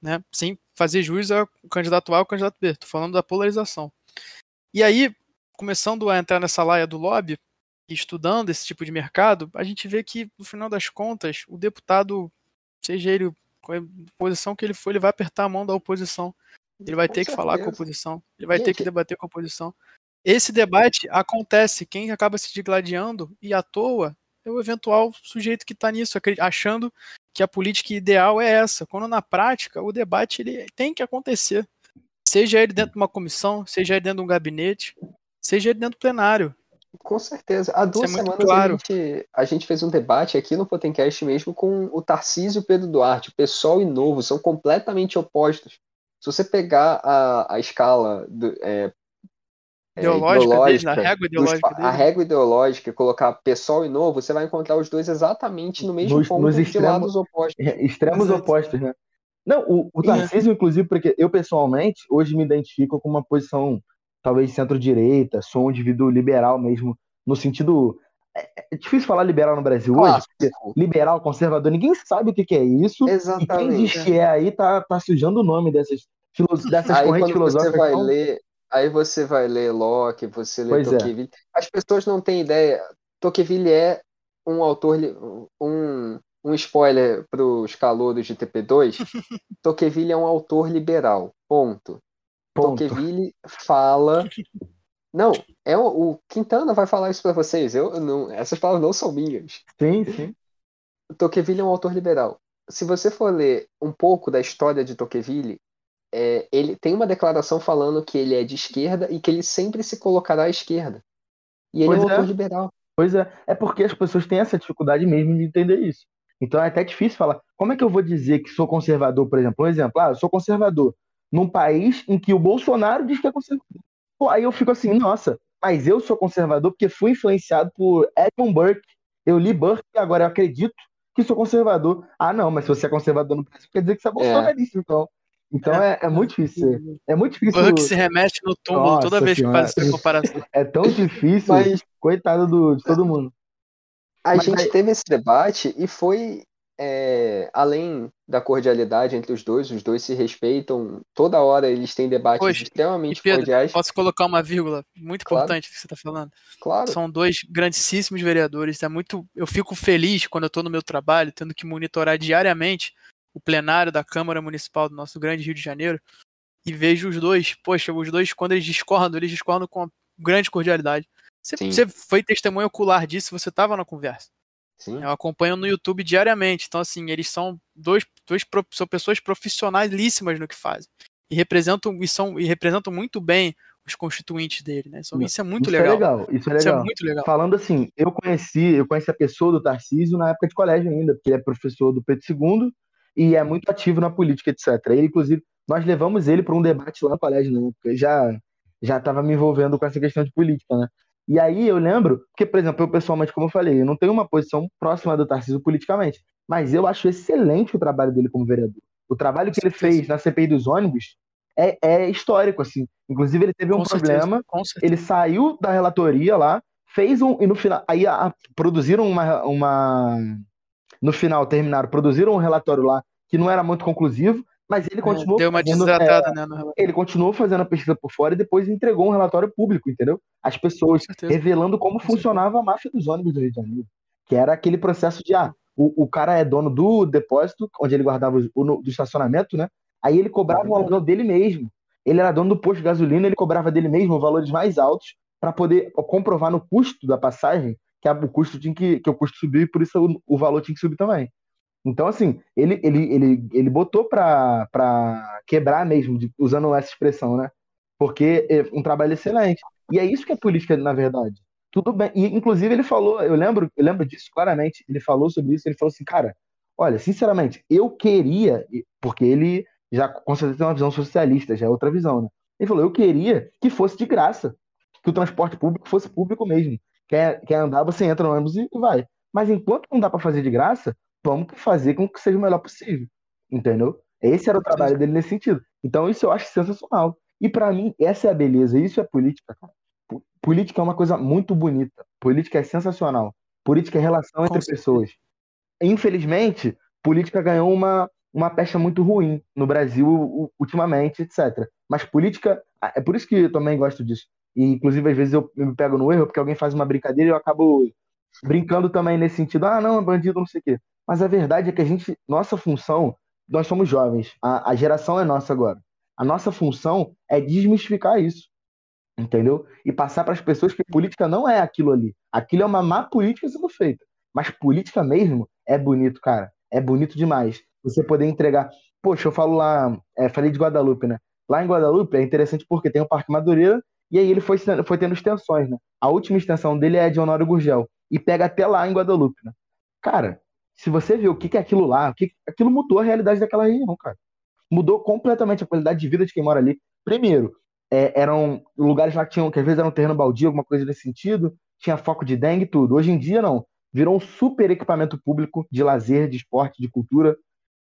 Né? Sem fazer jus ao candidato A ou ao candidato B. Estou falando da polarização. E aí, começando a entrar nessa laia do lobby, estudando esse tipo de mercado, a gente vê que, no final das contas, o deputado, seja ele com a posição que ele for, ele vai apertar a mão da oposição. Ele vai Com ter que falar com a certeza. oposição. Ele vai ter Gente, que debater com a oposição. Esse debate acontece. Quem acaba se digladiando e à toa é o eventual sujeito que está nisso, achando que a política ideal é essa. Quando na prática o debate ele tem que acontecer. Seja ele dentro de uma comissão, seja ele dentro de um gabinete, seja ele dentro do plenário. Com certeza. Há duas é semanas claro. a, gente, a gente fez um debate aqui no Potencast mesmo com o Tarcísio e o Pedro Duarte. O pessoal e Novo são completamente opostos. Se você pegar a, a escala do, é, é, Ideológica ideológica, régua dos- ideológica a régua ideológica, colocar pessoal e novo, você vai encontrar os dois exatamente no mesmo Nos- ponto nos de extremos- lados opostos. Extremos Exato. opostos, né? Não, o, o É. Tarcísio, inclusive, porque eu pessoalmente hoje me identifico com uma posição talvez centro-direita, sou um indivíduo liberal mesmo no sentido. É, é difícil falar liberal no Brasil hoje, porque liberal, conservador, ninguém sabe o que, que é isso. Exatamente. E quem diz que é aí tá, tá sujando o nome dessas, dessas aí, correntes filosóficas. Você vai então... ler, aí você vai ler Locke, você lê pois é. Tocqueville. É. As pessoas não têm ideia. Tocqueville é um autor, um, um spoiler para os calouros de TP2. [laughs] Tocqueville é um autor liberal. Ponto. Ponto. Tocqueville fala [laughs] não, é o, o Quintana vai falar isso para vocês. Eu não, essas palavras não são minhas. Sim, sim. Tocqueville é um autor liberal. Se você for ler um pouco da história de Tocqueville, é, ele tem uma declaração falando que ele é de esquerda e que ele sempre se colocará à esquerda. E ele é um é. autor liberal. Pois é, é porque as pessoas têm essa dificuldade mesmo de entender isso. Então é até difícil falar. Como é que eu vou dizer que sou conservador, por exemplo? Um exemplo, ah, eu sou conservador num país em que o Bolsonaro diz que é conservador. Pô, aí eu fico assim, nossa, mas eu sou conservador porque fui influenciado por Edmund Burke. Eu li Burke e agora eu acredito que sou conservador. Ah, não, mas se você é conservador no Brasil, quer dizer que você é, é. bolsonarista, é. então. Então é, é, muito difícil. É muito difícil. Burke se remete no túmulo Nossa, toda vez senhora. que faz essa comparação. [laughs] É tão difícil, mas... coitado do, de todo mundo. A mas gente teve esse debate e foi é, além da cordialidade entre os dois, os dois se respeitam, toda hora eles têm debates Poxa, extremamente Pedro, cordiais. Posso colocar uma vírgula muito claro. importante que você está falando? Claro. São dois grandíssimos vereadores. É muito, eu fico feliz quando eu estou no meu trabalho, tendo que monitorar diariamente o plenário da Câmara Municipal do nosso grande Rio de Janeiro e vejo os dois. Poxa, os dois quando eles discordam, eles discordam com grande cordialidade. Você, você foi testemunho ocular disso, você estava na conversa. Sim. Eu acompanho no YouTube diariamente. Então, assim, eles são dois, dois são pessoas profissionalíssimas no que fazem. E representam, e são, e representam muito bem os constituintes dele, né? Então, isso é muito isso legal. É legal. Isso é legal. Isso é muito legal. Falando assim, eu conheci, eu conheci a pessoa do Tarcísio na época de colégio ainda, porque ele é professor do Pedro II e é muito ativo na política, etc. Ele, inclusive, nós levamos ele para um debate lá no colégio, né? Porque já já estava me envolvendo com essa questão de política, né? E aí eu lembro, porque, por exemplo, eu pessoalmente, como eu falei, eu não tenho uma posição próxima do Tarcísio politicamente, mas eu acho excelente o trabalho dele como vereador. O trabalho que ele fez na CPI dos ônibus é, é histórico, assim. Inclusive, ele teve um com problema, certeza, ele saiu da relatoria lá, fez um. E no final. Aí a, produziram uma, uma. No final, terminaram, produziram um relatório lá que não era muito conclusivo, mas ele é, continuou. Deu uma fazendo, desidratada, é, né? Ele continuou fazendo a pesquisa por fora e depois entregou um relatório público, entendeu? As pessoas revelando como funcionava a máfia dos ônibus do Rio de Janeiro. Que era aquele processo de, ah, o, o cara é dono do depósito, onde ele guardava o, do estacionamento, né? Aí ele cobrava o aluguel dele mesmo. Ele era dono do posto de gasolina, ele cobrava dele mesmo valores mais altos para poder comprovar no custo da passagem que a, o custo tinha que, que o custo subiu e por isso o, o valor tinha que subir também. Então, assim, ele, ele, ele, ele botou para quebrar mesmo, de, usando essa expressão, né? Porque é um trabalho excelente. E é isso que é política, na verdade. Tudo bem. E, inclusive, ele falou, eu lembro, eu lembro disso claramente, ele falou sobre isso, ele falou assim, cara, olha, sinceramente, eu queria, porque ele já com certeza tem uma visão socialista, já é outra visão, né? Ele falou, eu queria que fosse de graça, que o transporte público fosse público mesmo. Quer, quer andar, você entra no ônibus e vai. Mas enquanto não dá para fazer de graça, vamos fazer com que seja o melhor possível, entendeu? Esse era o trabalho dele nesse sentido. Então isso eu acho sensacional. E para mim essa é a beleza, isso é política, cara. Política é uma coisa muito bonita. Política é sensacional. Política é relação entre pessoas. Infelizmente, política ganhou uma uma pecha muito ruim no Brasil ultimamente, etc. Mas política, é por isso que eu também gosto disso. E, inclusive, às vezes eu me pego no erro, porque alguém faz uma brincadeira e eu acabo brincando também nesse sentido. Ah, não, é bandido, não sei o quê. Mas a verdade é que a gente, nossa função, nós somos jovens, a, a geração é nossa agora. A nossa função é desmistificar isso, entendeu? E passar para as pessoas que política não é aquilo ali. Aquilo é uma má política sendo feita. Mas política mesmo é bonito, cara. É bonito demais. Você poder entregar. Poxa, eu falo lá, é, falei de Guadalupe, né? Lá em Guadalupe é interessante porque tem o Parque Madureira e aí ele foi, foi tendo extensões, né? A última extensão dele é de Honório Gurgel e pega até lá em Guadalupe, né? Cara, se você vê o que, que é aquilo lá, o que, aquilo mudou a realidade daquela região, cara. Mudou completamente a qualidade de vida de quem mora ali. Primeiro, é, eram lugares lá que tinham, que às vezes era um terreno baldio, alguma coisa desse sentido, tinha foco de dengue e tudo. Hoje em dia, não. Virou um super equipamento público de lazer, de esporte, de cultura.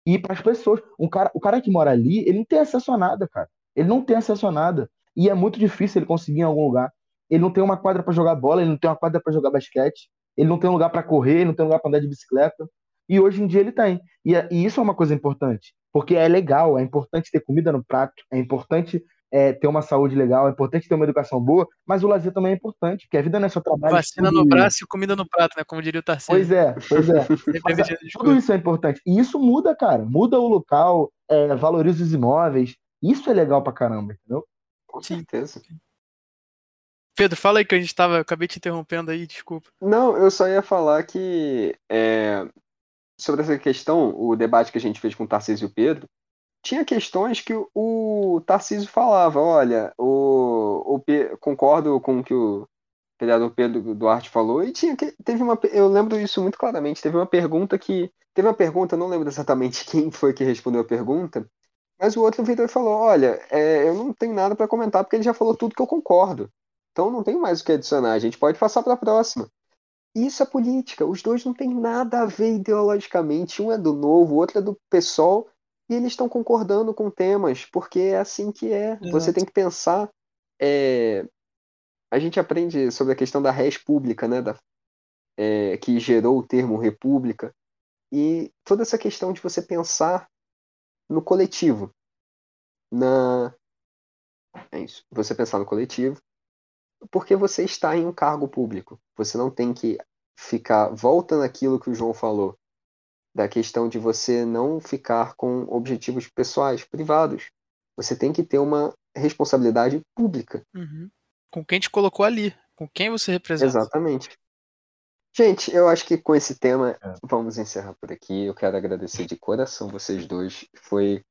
E para as pessoas, um cara, o cara que mora ali, ele não tem acesso a nada, cara. Ele não tem acesso a nada. E é muito difícil ele conseguir em algum lugar. ele não tem uma quadra para jogar bola, ele não tem uma quadra para jogar basquete, ele não tem um lugar para correr, ele não tem um lugar para andar de bicicleta. E hoje em dia ele tem. E, é, e, isso é uma coisa importante, porque é legal, é importante ter comida no prato, é importante é, ter uma saúde legal, é importante ter uma educação boa, mas o lazer também é importante, porque a vida não é só trabalho. Vacina no braço e comida no prato, né? Como diria o Tarcísio. Pois é, pois é. [laughs] mas, é, tudo isso é importante. E isso muda, cara. Muda o local, é, valoriza os imóveis. Isso é legal pra caramba, entendeu? Com certeza. Pedro, fala aí que a gente tava. Acabei te interrompendo aí, desculpa. Não, eu só ia falar que é, sobre essa questão, o debate que a gente fez com o Tarcísio e o Pedro, tinha questões que o, o Tarcísio falava, olha, o, o concordo com o que o vereador Pedro Duarte falou, e tinha que teve uma eu lembro isso muito claramente, teve uma pergunta que teve uma pergunta, não lembro exatamente [laughs] quem foi que respondeu a pergunta, mas o outro virou e falou, olha, é, eu não tenho nada para comentar porque ele já falou tudo que eu concordo. Então não tem mais o que adicionar, a gente pode passar para a próxima. Isso é política, os dois não têm nada a ver ideologicamente, um é do novo, o outro é do PSOL, e eles estão concordando com temas, porque é assim que é. Exato. Você tem que pensar. É... A gente aprende sobre a questão da res pública, né? Da... É... que gerou o termo república, e toda essa questão de você pensar no coletivo. Na... É isso. Você pensar no coletivo, porque você está em um cargo público. Você não tem que ficar. Volta naquilo que o João falou, da questão de você não ficar com objetivos pessoais, privados. Você tem que ter uma responsabilidade pública. Uhum. Com quem te colocou ali, com quem você representa. Exatamente. Gente, eu acho que com esse tema é. vamos encerrar por aqui. Eu quero agradecer de coração vocês dois. Foi.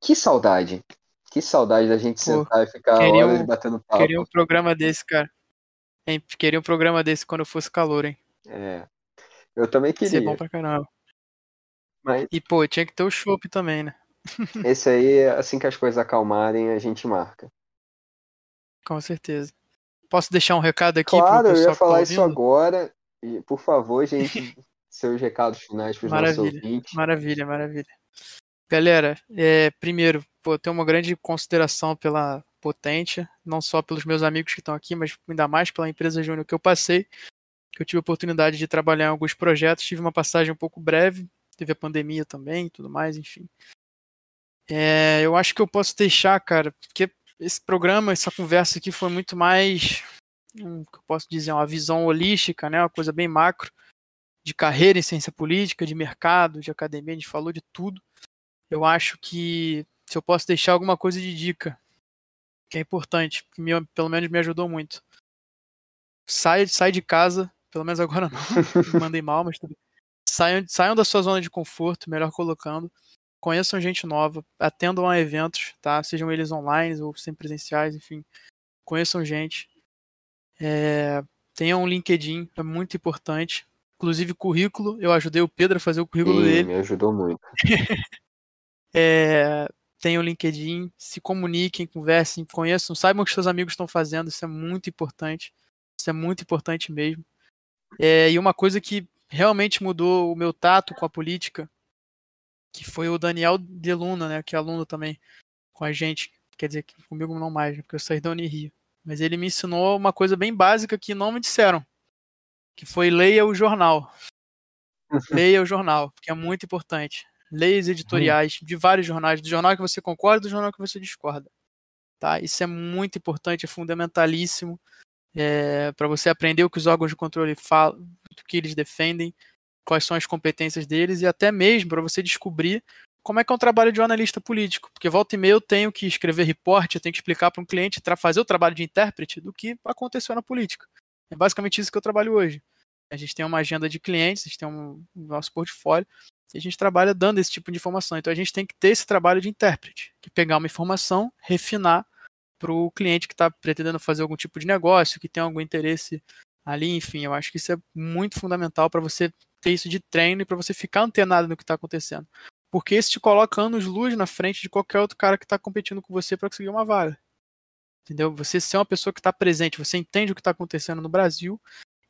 Que saudade que saudade da gente Pô, sentar e ficar horas um, batendo papo. Queria um programa desse, cara. Hein, queria um programa desse quando eu fosse calor, hein? É. Eu também queria. Isso é bom pra caramba. Mas... E, pô, tinha que ter o chopp também, né? Esse aí, assim que as coisas acalmarem, a gente marca. Com certeza. Posso deixar um recado aqui claro, eu ia tá falar tá isso agora. E, por favor, gente, [laughs] seus recados finais para os nossos ouvintes. Maravilha, maravilha. Galera, é, primeiro, pô, tenho uma grande consideração pela Potente, não só pelos meus amigos que estão aqui, mas ainda mais pela empresa Júnior que eu passei, que eu tive a oportunidade de trabalhar em alguns projetos, tive uma passagem um pouco breve, teve a pandemia também e tudo mais, enfim. É, eu acho que eu posso deixar, cara, porque esse programa, essa conversa aqui foi muito mais, um, que eu posso dizer, uma visão holística, né, uma coisa bem macro, de carreira em ciência política, de mercado, de academia, a gente falou de tudo eu acho que se eu posso deixar alguma coisa de dica, que é importante, que me, pelo menos me ajudou muito. Sai, sai de casa, pelo menos agora não, [laughs] me mandei mal, mas tudo. Saiam, saiam da sua zona de conforto, melhor colocando. Conheçam gente nova, atendam a eventos, tá? Sejam eles online ou sem presenciais, enfim. Conheçam gente. É, tenham um LinkedIn, é muito importante. Inclusive currículo, eu ajudei o Pedro a fazer o currículo Sim, dele. Me ajudou muito. [laughs] É, tenham LinkedIn, se comuniquem, conversem, conheçam, saibam o que seus amigos estão fazendo, isso é muito importante. Isso é muito importante mesmo. É, e uma coisa que realmente mudou o meu tato com a política, que foi o Daniel Deluna, né, que é aluno também com a gente, quer dizer, comigo não mais, né, porque eu saí da Unirio. Mas ele me ensinou uma coisa bem básica que não me disseram, que foi leia o jornal. [laughs] leia o jornal, que é muito importante leis editoriais de vários jornais, do jornal que você concorda e do jornal que você discorda. Tá? Isso é muito importante, é fundamentalíssimo é, para você aprender o que os órgãos de controle falam, o que eles defendem, quais são as competências deles e até mesmo para você descobrir como é que é um trabalho de um analista político. Porque volta e meia eu tenho que escrever reporte, eu tenho que explicar para um cliente, fazer o trabalho de intérprete do que aconteceu na política. É basicamente isso que eu trabalho hoje. A gente tem uma agenda de clientes, a gente tem um, um nosso portfólio, e a gente trabalha dando esse tipo de informação. Então a gente tem que ter esse trabalho de intérprete, que pegar uma informação, refinar para o cliente que está pretendendo fazer algum tipo de negócio, que tem algum interesse ali, enfim, eu acho que isso é muito fundamental para você ter isso de treino e para você ficar antenado no que está acontecendo. Porque isso te coloca anos luz na frente de qualquer outro cara que está competindo com você para conseguir uma vaga. Entendeu? Você ser uma pessoa que está presente, você entende o que está acontecendo no Brasil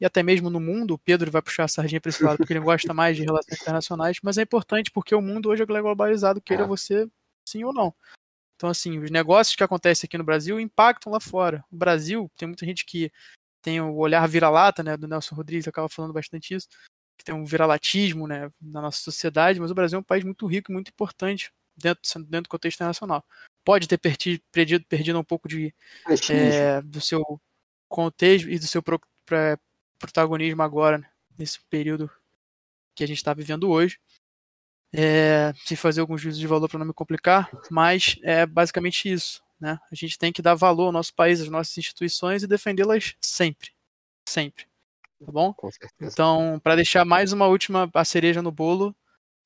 e até mesmo no mundo, o Pedro vai puxar a sardinha para esse lado porque ele gosta mais de relações internacionais, mas é importante porque o mundo hoje é globalizado, queira é. você sim ou não. Então, assim, os negócios que acontecem aqui no Brasil impactam lá fora. O Brasil, tem muita gente que tem o olhar vira-lata, né, do Nelson Rodrigues, acaba falando bastante isso, que tem um viralatismo, né, na nossa sociedade, mas o Brasil é um país muito rico e muito importante dentro, dentro do contexto internacional. Pode ter perdido, perdido, perdido um pouco de, é, do seu contexto e do seu pro, pra, protagonismo agora, né, nesse período que a gente está vivendo hoje. É, sem fazer alguns juízos de valor para não me complicar, mas é basicamente isso. Né? A gente tem que dar valor ao nosso país, às nossas instituições e defendê-las sempre. Sempre. Tá bom? Então, para deixar mais uma última a cereja no bolo,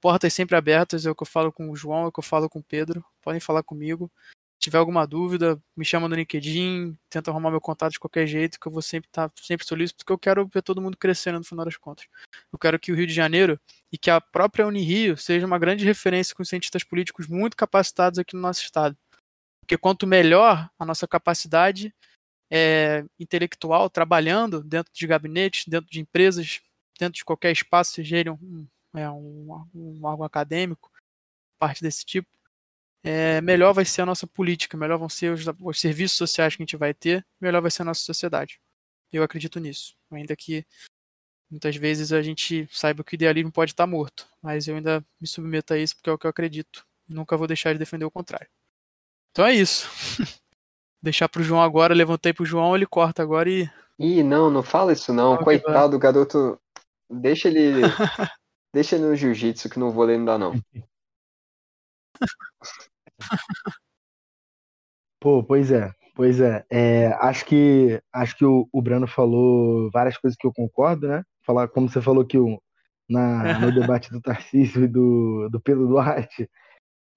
portas sempre abertas, é o que eu falo com o João, é o que eu falo com o Pedro. Podem falar comigo. Se tiver alguma dúvida, me chama no LinkedIn, tenta arrumar meu contato de qualquer jeito, que eu vou sempre estar tá, sempre solícito, porque eu quero ver todo mundo crescendo no final das contas. Eu quero que o Rio de Janeiro e que a própria Unirio seja uma grande referência com cientistas políticos muito capacitados aqui no nosso estado. Porque quanto melhor a nossa capacidade é, intelectual trabalhando dentro de gabinetes, dentro de empresas, dentro de qualquer espaço, seja ele um, é, um, um algo acadêmico, parte desse tipo, é, melhor vai ser a nossa política, melhor vão ser os, os, serviços sociais que a gente vai ter, melhor vai ser a nossa sociedade. Eu acredito nisso. Ainda que muitas vezes a gente saiba que o idealismo pode estar morto, mas eu ainda me submeto a isso porque é o que eu acredito. Nunca vou deixar de defender o contrário. Então é isso. [laughs] Deixar pro João agora, levantei pro João, ele corta agora e. Ih, não, não fala isso não. Coitado do garoto. Deixa ele. [laughs] deixa ele no jiu-jitsu que no vôlei não dá não. Pô, pois é, pois é. é acho que acho que o, o Brano falou várias coisas que eu concordo, né? Falar como você falou que o, na, no debate do [laughs] Tarcísio e do, do Pedro Duarte,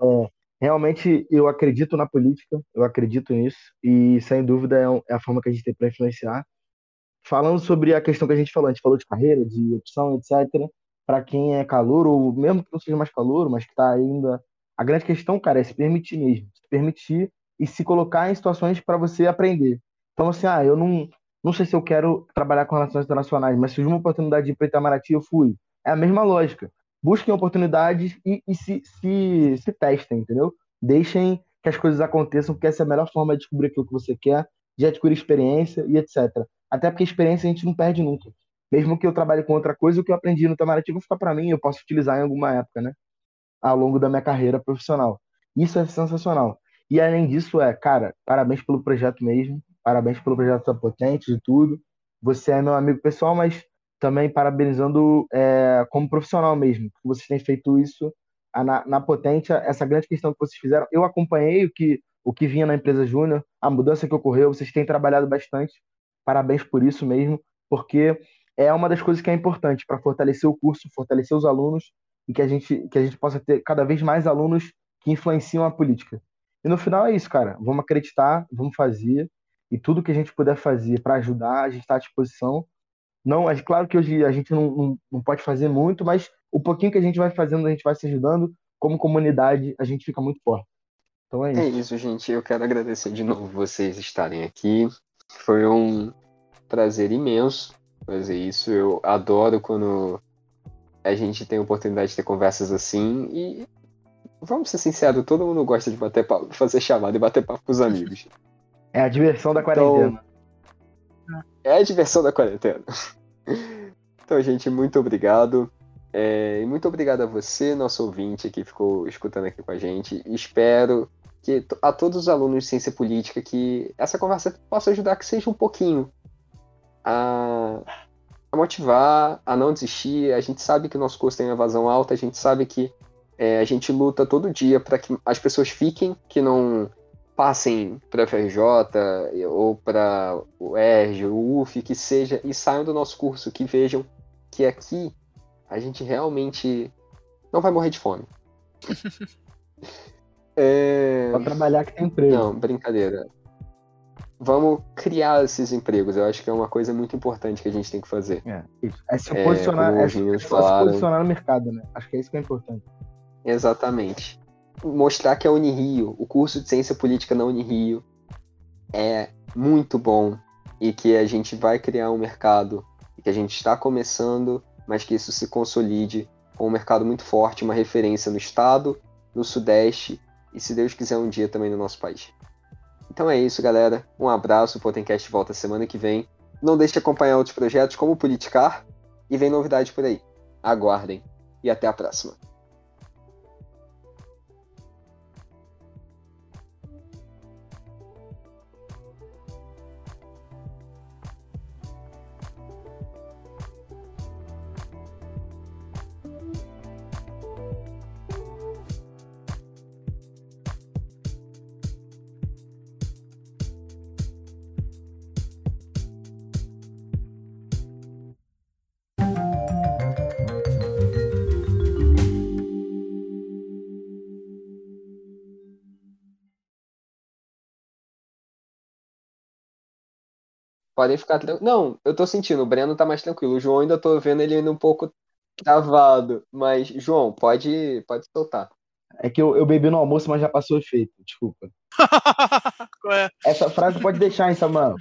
é, realmente eu acredito na política, eu acredito nisso, e sem dúvida é, é a forma que a gente tem para influenciar. Falando sobre a questão que a gente falou, a gente falou de carreira, de opção, etc. Para quem é calor, ou mesmo que não seja mais calor, mas que está ainda. A grande questão, cara, é se permitir mesmo. Se permitir e se colocar em situações para você aprender. Então, assim, ah, eu não, não sei se eu quero trabalhar com relações internacionais, mas se uma oportunidade de ir para Itamaraty, eu fui. É a mesma lógica busquem oportunidades e, e se, se, se testem, entendeu? Deixem que as coisas aconteçam, porque essa é a melhor forma de descobrir aquilo que você quer, de adquirir experiência e etc. Até porque experiência a gente não perde nunca. Mesmo que eu trabalhe com outra coisa, o que eu aprendi no Itamaraty vai ficar para mim, eu posso utilizar em alguma época, né? Ao longo da minha carreira profissional. Isso é sensacional. E além disso, é, cara, parabéns pelo projeto mesmo, parabéns pelo projeto da Potente, de tudo. Você é meu amigo pessoal, mas também parabenizando é, como profissional mesmo, que vocês têm feito isso na, na Potência, essa grande questão que vocês fizeram. Eu acompanhei o que, o que vinha na empresa Júnior, a mudança que ocorreu, vocês têm trabalhado bastante, parabéns por isso mesmo, porque é uma das coisas que é importante para fortalecer o curso, fortalecer os alunos e que a gente, que a gente possa ter cada vez mais alunos que influenciam a política. E no final é isso, cara. Vamos acreditar, vamos fazer, e tudo que a gente puder fazer para ajudar, a gente está à disposição. Não, é claro que hoje a gente não, não, não, pode fazer muito, mas o pouquinho que a gente vai fazendo, a gente vai se ajudando. Como comunidade, a gente fica muito forte. Então é isso. É isso, gente. Eu quero agradecer de novo vocês estarem aqui. Foi um prazer imenso fazer isso. Eu adoro quando a gente tem a oportunidade de ter conversas assim. E vamos ser sinceros, todo mundo gosta de bater papo, fazer chamada e bater papo com os amigos. [laughs] É a diversão da quarentena. Então, é a diversão da quarentena. Então, gente, muito obrigado. É, e muito obrigado a você, nosso ouvinte, que ficou escutando aqui com a gente. Espero que a todos os alunos de ciência política que essa conversa possa ajudar que seja um pouquinho a, a motivar, a não desistir. A gente sabe que o nosso curso tem uma evasão alta, a gente sabe que é, a gente luta todo dia para que as pessoas fiquem, que não passem para a FRJ ou para o ERJ, o UF, que seja, e saiam do nosso curso, que vejam que aqui a gente realmente não vai morrer de fome. [laughs] é... Pra trabalhar que tem emprego. Não, brincadeira. Vamos criar esses empregos. Eu acho que é uma coisa muito importante que a gente tem que fazer. É, é se posicionar, é, é, se, se posicionar no mercado, né? Acho que é isso que é importante. Exatamente mostrar que a Unirio, o curso de Ciência Política na Unirio, é muito bom e que a gente vai criar um mercado que a gente está começando, mas que isso se consolide com um mercado muito forte, uma referência no estado, no sudeste e, se Deus quiser, um dia também no nosso país. Então é isso, galera. Um abraço. O Potencast volta semana que vem. Não deixe de acompanhar outros projetos como o Politicar e vem novidade por aí. Aguardem e até a próxima. Podem ficar tranquilos. Não, eu tô sentindo, o Breno tá mais tranquilo. O João ainda tô vendo ele ainda um pouco travado. Mas, João, pode, pode soltar. É que eu, eu bebi no almoço, mas já passou o efeito. Desculpa. [laughs] Qual é? Essa frase pode deixar, hein, Samuel?